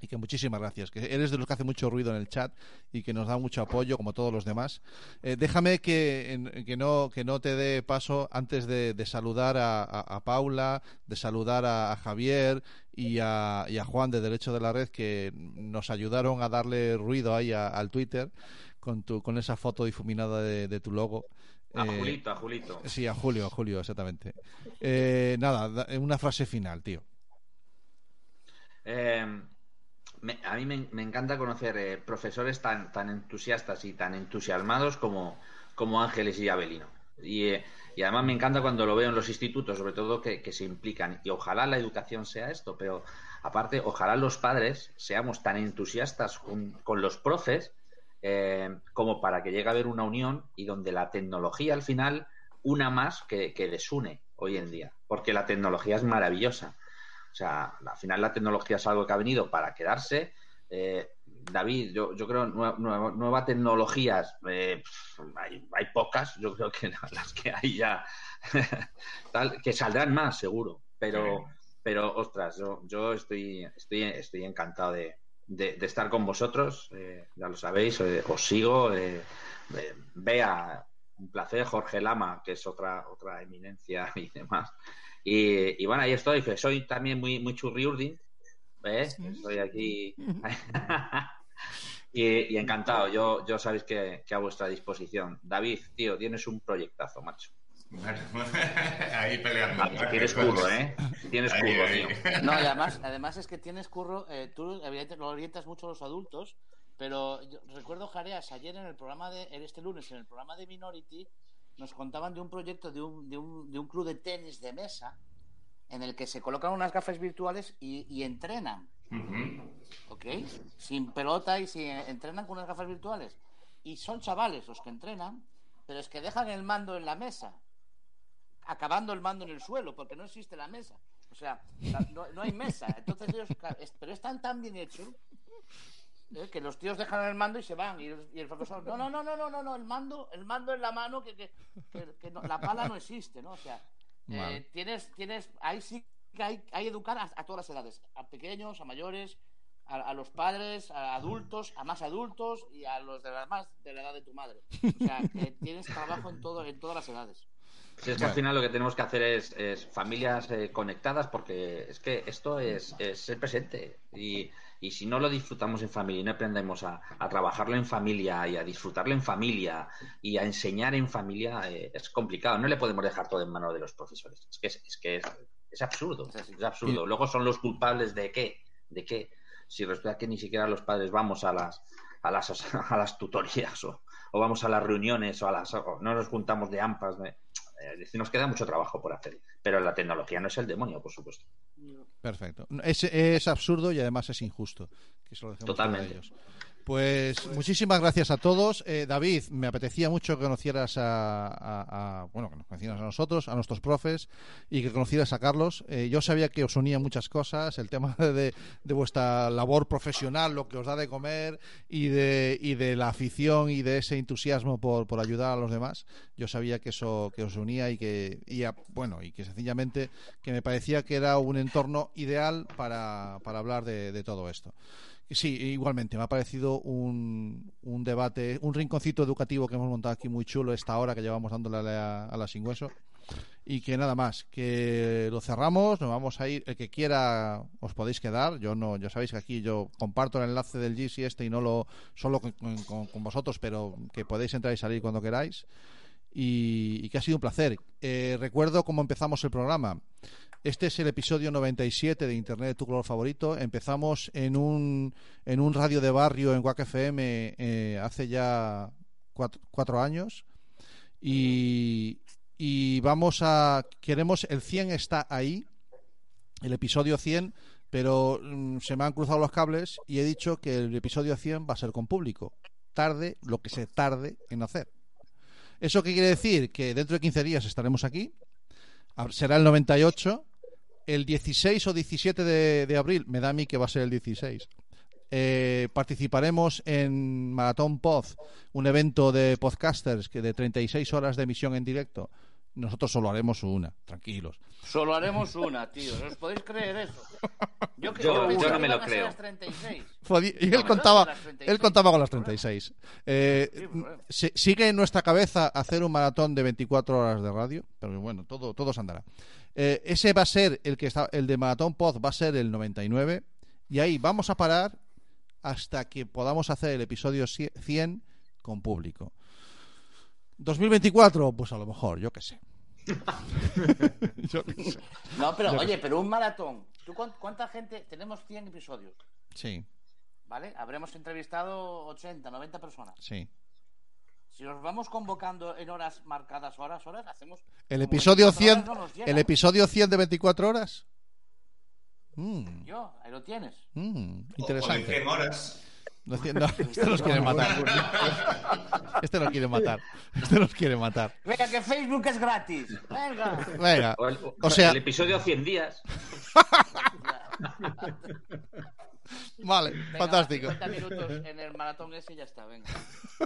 Y que muchísimas gracias, que eres de los que hace mucho ruido en el chat y que nos da mucho apoyo, como todos los demás. Eh, déjame que, en- que, no, que no te dé paso antes de, de saludar a, a- a Paula, de saludar a, a Javier y a, y a Juan de Derecho de la Red, que nos ayudaron a darle ruido ahí al Twitter con, tu, con esa foto difuminada de, de tu logo. A Eh, Julito, a Julito. Sí, a Julio, a Julio, exactamente. Eh, nada, da- una frase final, tío. Eh, me- a mí me, encanta conocer eh, profesores tan, tan entusiastas y tan entusiasmados como, como Ángeles y Abelino. Y, eh, y además me encanta cuando lo veo en los institutos, sobre todo que, que se implican. Y ojalá la educación sea esto, pero aparte, ojalá los padres seamos tan entusiastas con, con los profes eh, como para que llegue a haber una unión y donde la tecnología al final una más que, que desune hoy en día. Porque la tecnología es maravillosa. O sea, al final la tecnología es algo que ha venido para quedarse. Eh, David, yo, yo creo nue- nue- nuevas tecnologías, eh, hay, hay pocas, yo creo que las que hay ya, tal, que saldrán más seguro, pero, pero ostras, yo, yo estoy, estoy, estoy encantado de, de- de estar con vosotros, eh, ya lo sabéis, os sigo, vea un placer. Jorge Lama, que es otra, otra eminencia y demás. Y, y bueno, ahí estoy. que Soy también muy, muy churriurdin. ¿Ves? Estoy aquí. y, y encantado. Yo, yo sabéis que, que a vuestra disposición. David, tío, tienes un proyectazo, macho. Bueno, ahí peleando. Ah, tienes curro, ¿eh? Tienes Ahí, curro, ahí. tío. No, y además, además es que tienes curro, eh, tú evidentemente lo orientas mucho a los adultos, pero yo recuerdo, Jareas, ayer en el programa de, en este lunes, en el programa de Minority, nos contaban de un proyecto de un, de un, de un club de tenis de mesa en el que se colocan unas gafas virtuales y, y entrenan. ¿ok? Sin pelota y sin, entrenan con unas gafas virtuales. Y son chavales los que entrenan, pero es que dejan el mando en la mesa, acabando el mando en el suelo, porque no existe la mesa. O sea, no, no hay mesa. Entonces ellos, pero están tan bien hechos eh, que los tíos dejan el mando y se van. Y el, y el profesor, no, no, no, no, no, no, no, el mando, el mando en la mano, que, que, que- que no- la pala no existe, ¿no? O sea, eh, tienes, tienes, ahí sí que hay, hay educar a, a todas las edades, a pequeños, a mayores, a, a los padres, a adultos, a más adultos y a los de la más de la edad de tu madre. O sea, que tienes trabajo en todo, en todas las edades. Si es que al final lo que tenemos que hacer es, es familias eh, conectadas porque es que esto es, es ser presente y, y si no lo disfrutamos en familia y no aprendemos a, a trabajarlo en familia y a disfrutarlo en familia y a enseñar en familia eh, es complicado. No le podemos dejar todo en manos de los profesores. Es que es, es que es, es absurdo. Es absurdo. Luego son los culpables de qué, de qué. Si resulta que ni siquiera los padres vamos a las a las, a las tutorías o, o vamos a las reuniones o a las o no nos juntamos de ampas. de- nos queda mucho trabajo por hacer. Pero la tecnología no es el demonio, por supuesto. Perfecto. Es, es absurdo y además es injusto. Que se lo dejemos Totalmente. ellos. Pues muchísimas gracias a todos. Eh, David, me apetecía mucho que conocieras a, bueno, que nos conocieras a nosotros, a nuestros profes y que conocieras a Carlos. Eh, yo sabía que os unía muchas cosas, el tema de, vuestra labor profesional, lo que os da de comer y de, y de la afición y de ese entusiasmo por, ayudar a los demás. Yo sabía que eso que os unía y que y a- bueno y que sencillamente que me parecía que era un entorno ideal para, hablar de todo esto. Sí, igualmente, me ha parecido un, un debate, un rinconcito educativo que hemos montado aquí muy chulo esta hora que llevamos dándole a la, a la sin hueso. Y que nada más, que lo cerramos, nos vamos a ir, el que quiera os podéis quedar, yo no, ya sabéis que aquí yo comparto el enlace del GC este y no lo solo con, con- con vosotros, pero que podéis entrar y salir cuando queráis. Y, y que ha sido un placer. Eh, recuerdo cómo empezamos el programa. Este es el episodio 97 de Internet de tu color favorito. Empezamos en un, en un radio de barrio en Wack FM eh, hace ya cuatro, años. Y, y vamos a. Queremos. El 100 está ahí. El episodio 100. Pero mm, se me han cruzado los cables y he dicho que el episodio 100 va a ser con público. Tarde lo que se tarde en hacer. ¿Eso qué quiere decir? Que dentro de 15 días estaremos aquí. Será el 98. El 16 o 17 de, de abril, me da a mí que va a ser el 16. eh, participaremos en Maratón Pod, un evento de podcasters que de 36 horas de emisión en directo. Nosotros solo haremos una, tranquilos. Solo haremos una, tío. ¿Os podéis creer eso? Yo, que- Yo- yo no que me lo creo. las 36. Fue- Y él no, contaba, las 36. él contaba con las 36. Eh, Sí, se- sigue en nuestra cabeza hacer un maratón de 24 horas de radio, pero bueno, todo, todo se andará. Eh, ese va a ser el que está, el de Maratón Pod va a ser el 99 y ahí vamos a parar hasta que podamos hacer el episodio 100 con público. 2024, pues a lo mejor, yo qué sé. yo qué sé. No, pero Yo oye, pero un maratón. ¿Tú cuán- cuánta gente? Tenemos 100 episodios, Sí, ¿vale? Habremos entrevistado 80, 90 personas. sí. Si nos vamos convocando en horas marcadas, horas, horas, hacemos. El episodio 24 100, horas no el episodio 100 de 24 horas. Mm, Yo, ahí lo tienes. mm, O de interesante. 100 horas. No, no, este nos quiere matar. Este nos quiere matar. Este nos quiere matar. Venga, que Facebook es gratis. Venga. Venga, O, el, o sea, el episodio 100 días. vale, Venga, fantástico. 50 minutos en el maratón ese y ya está, venga.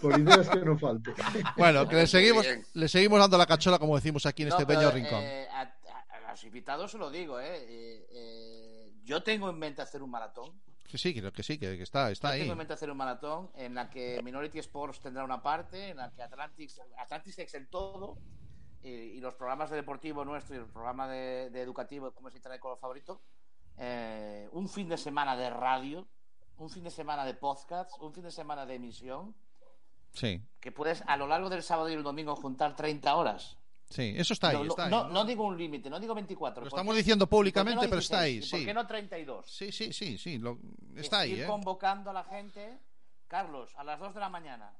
Por ideas que no falte. Bueno, que le seguimos, le seguimos dando la cachola, como decimos aquí en No, este pequeño rincón. eh, a, a- a los invitados se lo digo, ¿eh? Eh, eh, Yo tengo en mente hacer un maratón. Sí, sí, creo que sí, que, que está, está ahí. tengo en mente hacer un maratón en la que Minority Sports tendrá una parte, en la que Atlantis, Atlantis es el todo, y, y los programas de deportivo nuestro y el programa de, de educativo, como es Internet con favorito, eh, un fin de semana de radio, un fin de semana de podcast, un fin de semana de emisión, Sí, que puedes a lo largo del sábado y el domingo juntar 30 horas. Sí, eso está ahí, no, no- está ahí. no- no digo un límite, no digo 24. Lo ¿por estamos diciendo ¿por qué no públicamente, pero está 16? ahí, ¿Y ¿Por sí. qué no 32? Sí, sí, sí, sí, lo- está ahí, ir ¿eh? convocando a la gente. Carlos, a las 2 de la mañana.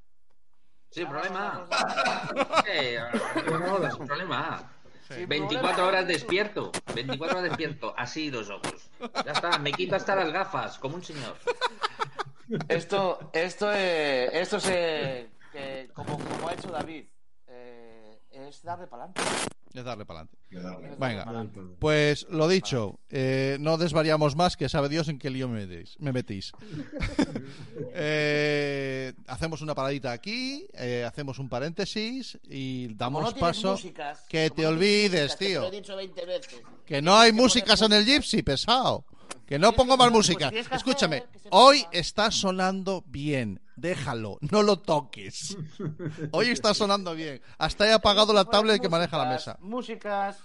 Sin problema. las dos de la mañana. Eh, sin problema. Sin 24 problema. horas despierto. 24 horas despierto. Así los ojos. Ya está. Me quito hasta las gafas, como un señor. Esto, esto, eh, esto es, eh, como, como ha hecho David, es darle para adelante. Es darle para adelante. Que. Venga, pues lo dicho, eh, no desvariamos más, que sabe Dios en qué lío me metís. Me metís. Eh, hacemos una paradita aquí, eh, hacemos un paréntesis y Como damos no paso. músicas, que te no olvides, músicas, que te tío. lo he dicho 20 veces. Que no hay que músicas en el Gypsy, pesado. Que no pongo que más pues música. que Escúchame, que hoy está sonando bien. Déjalo, no lo toques. Hoy está sonando bien. Hasta he apagado la tablet que maneja la mesa. Músicas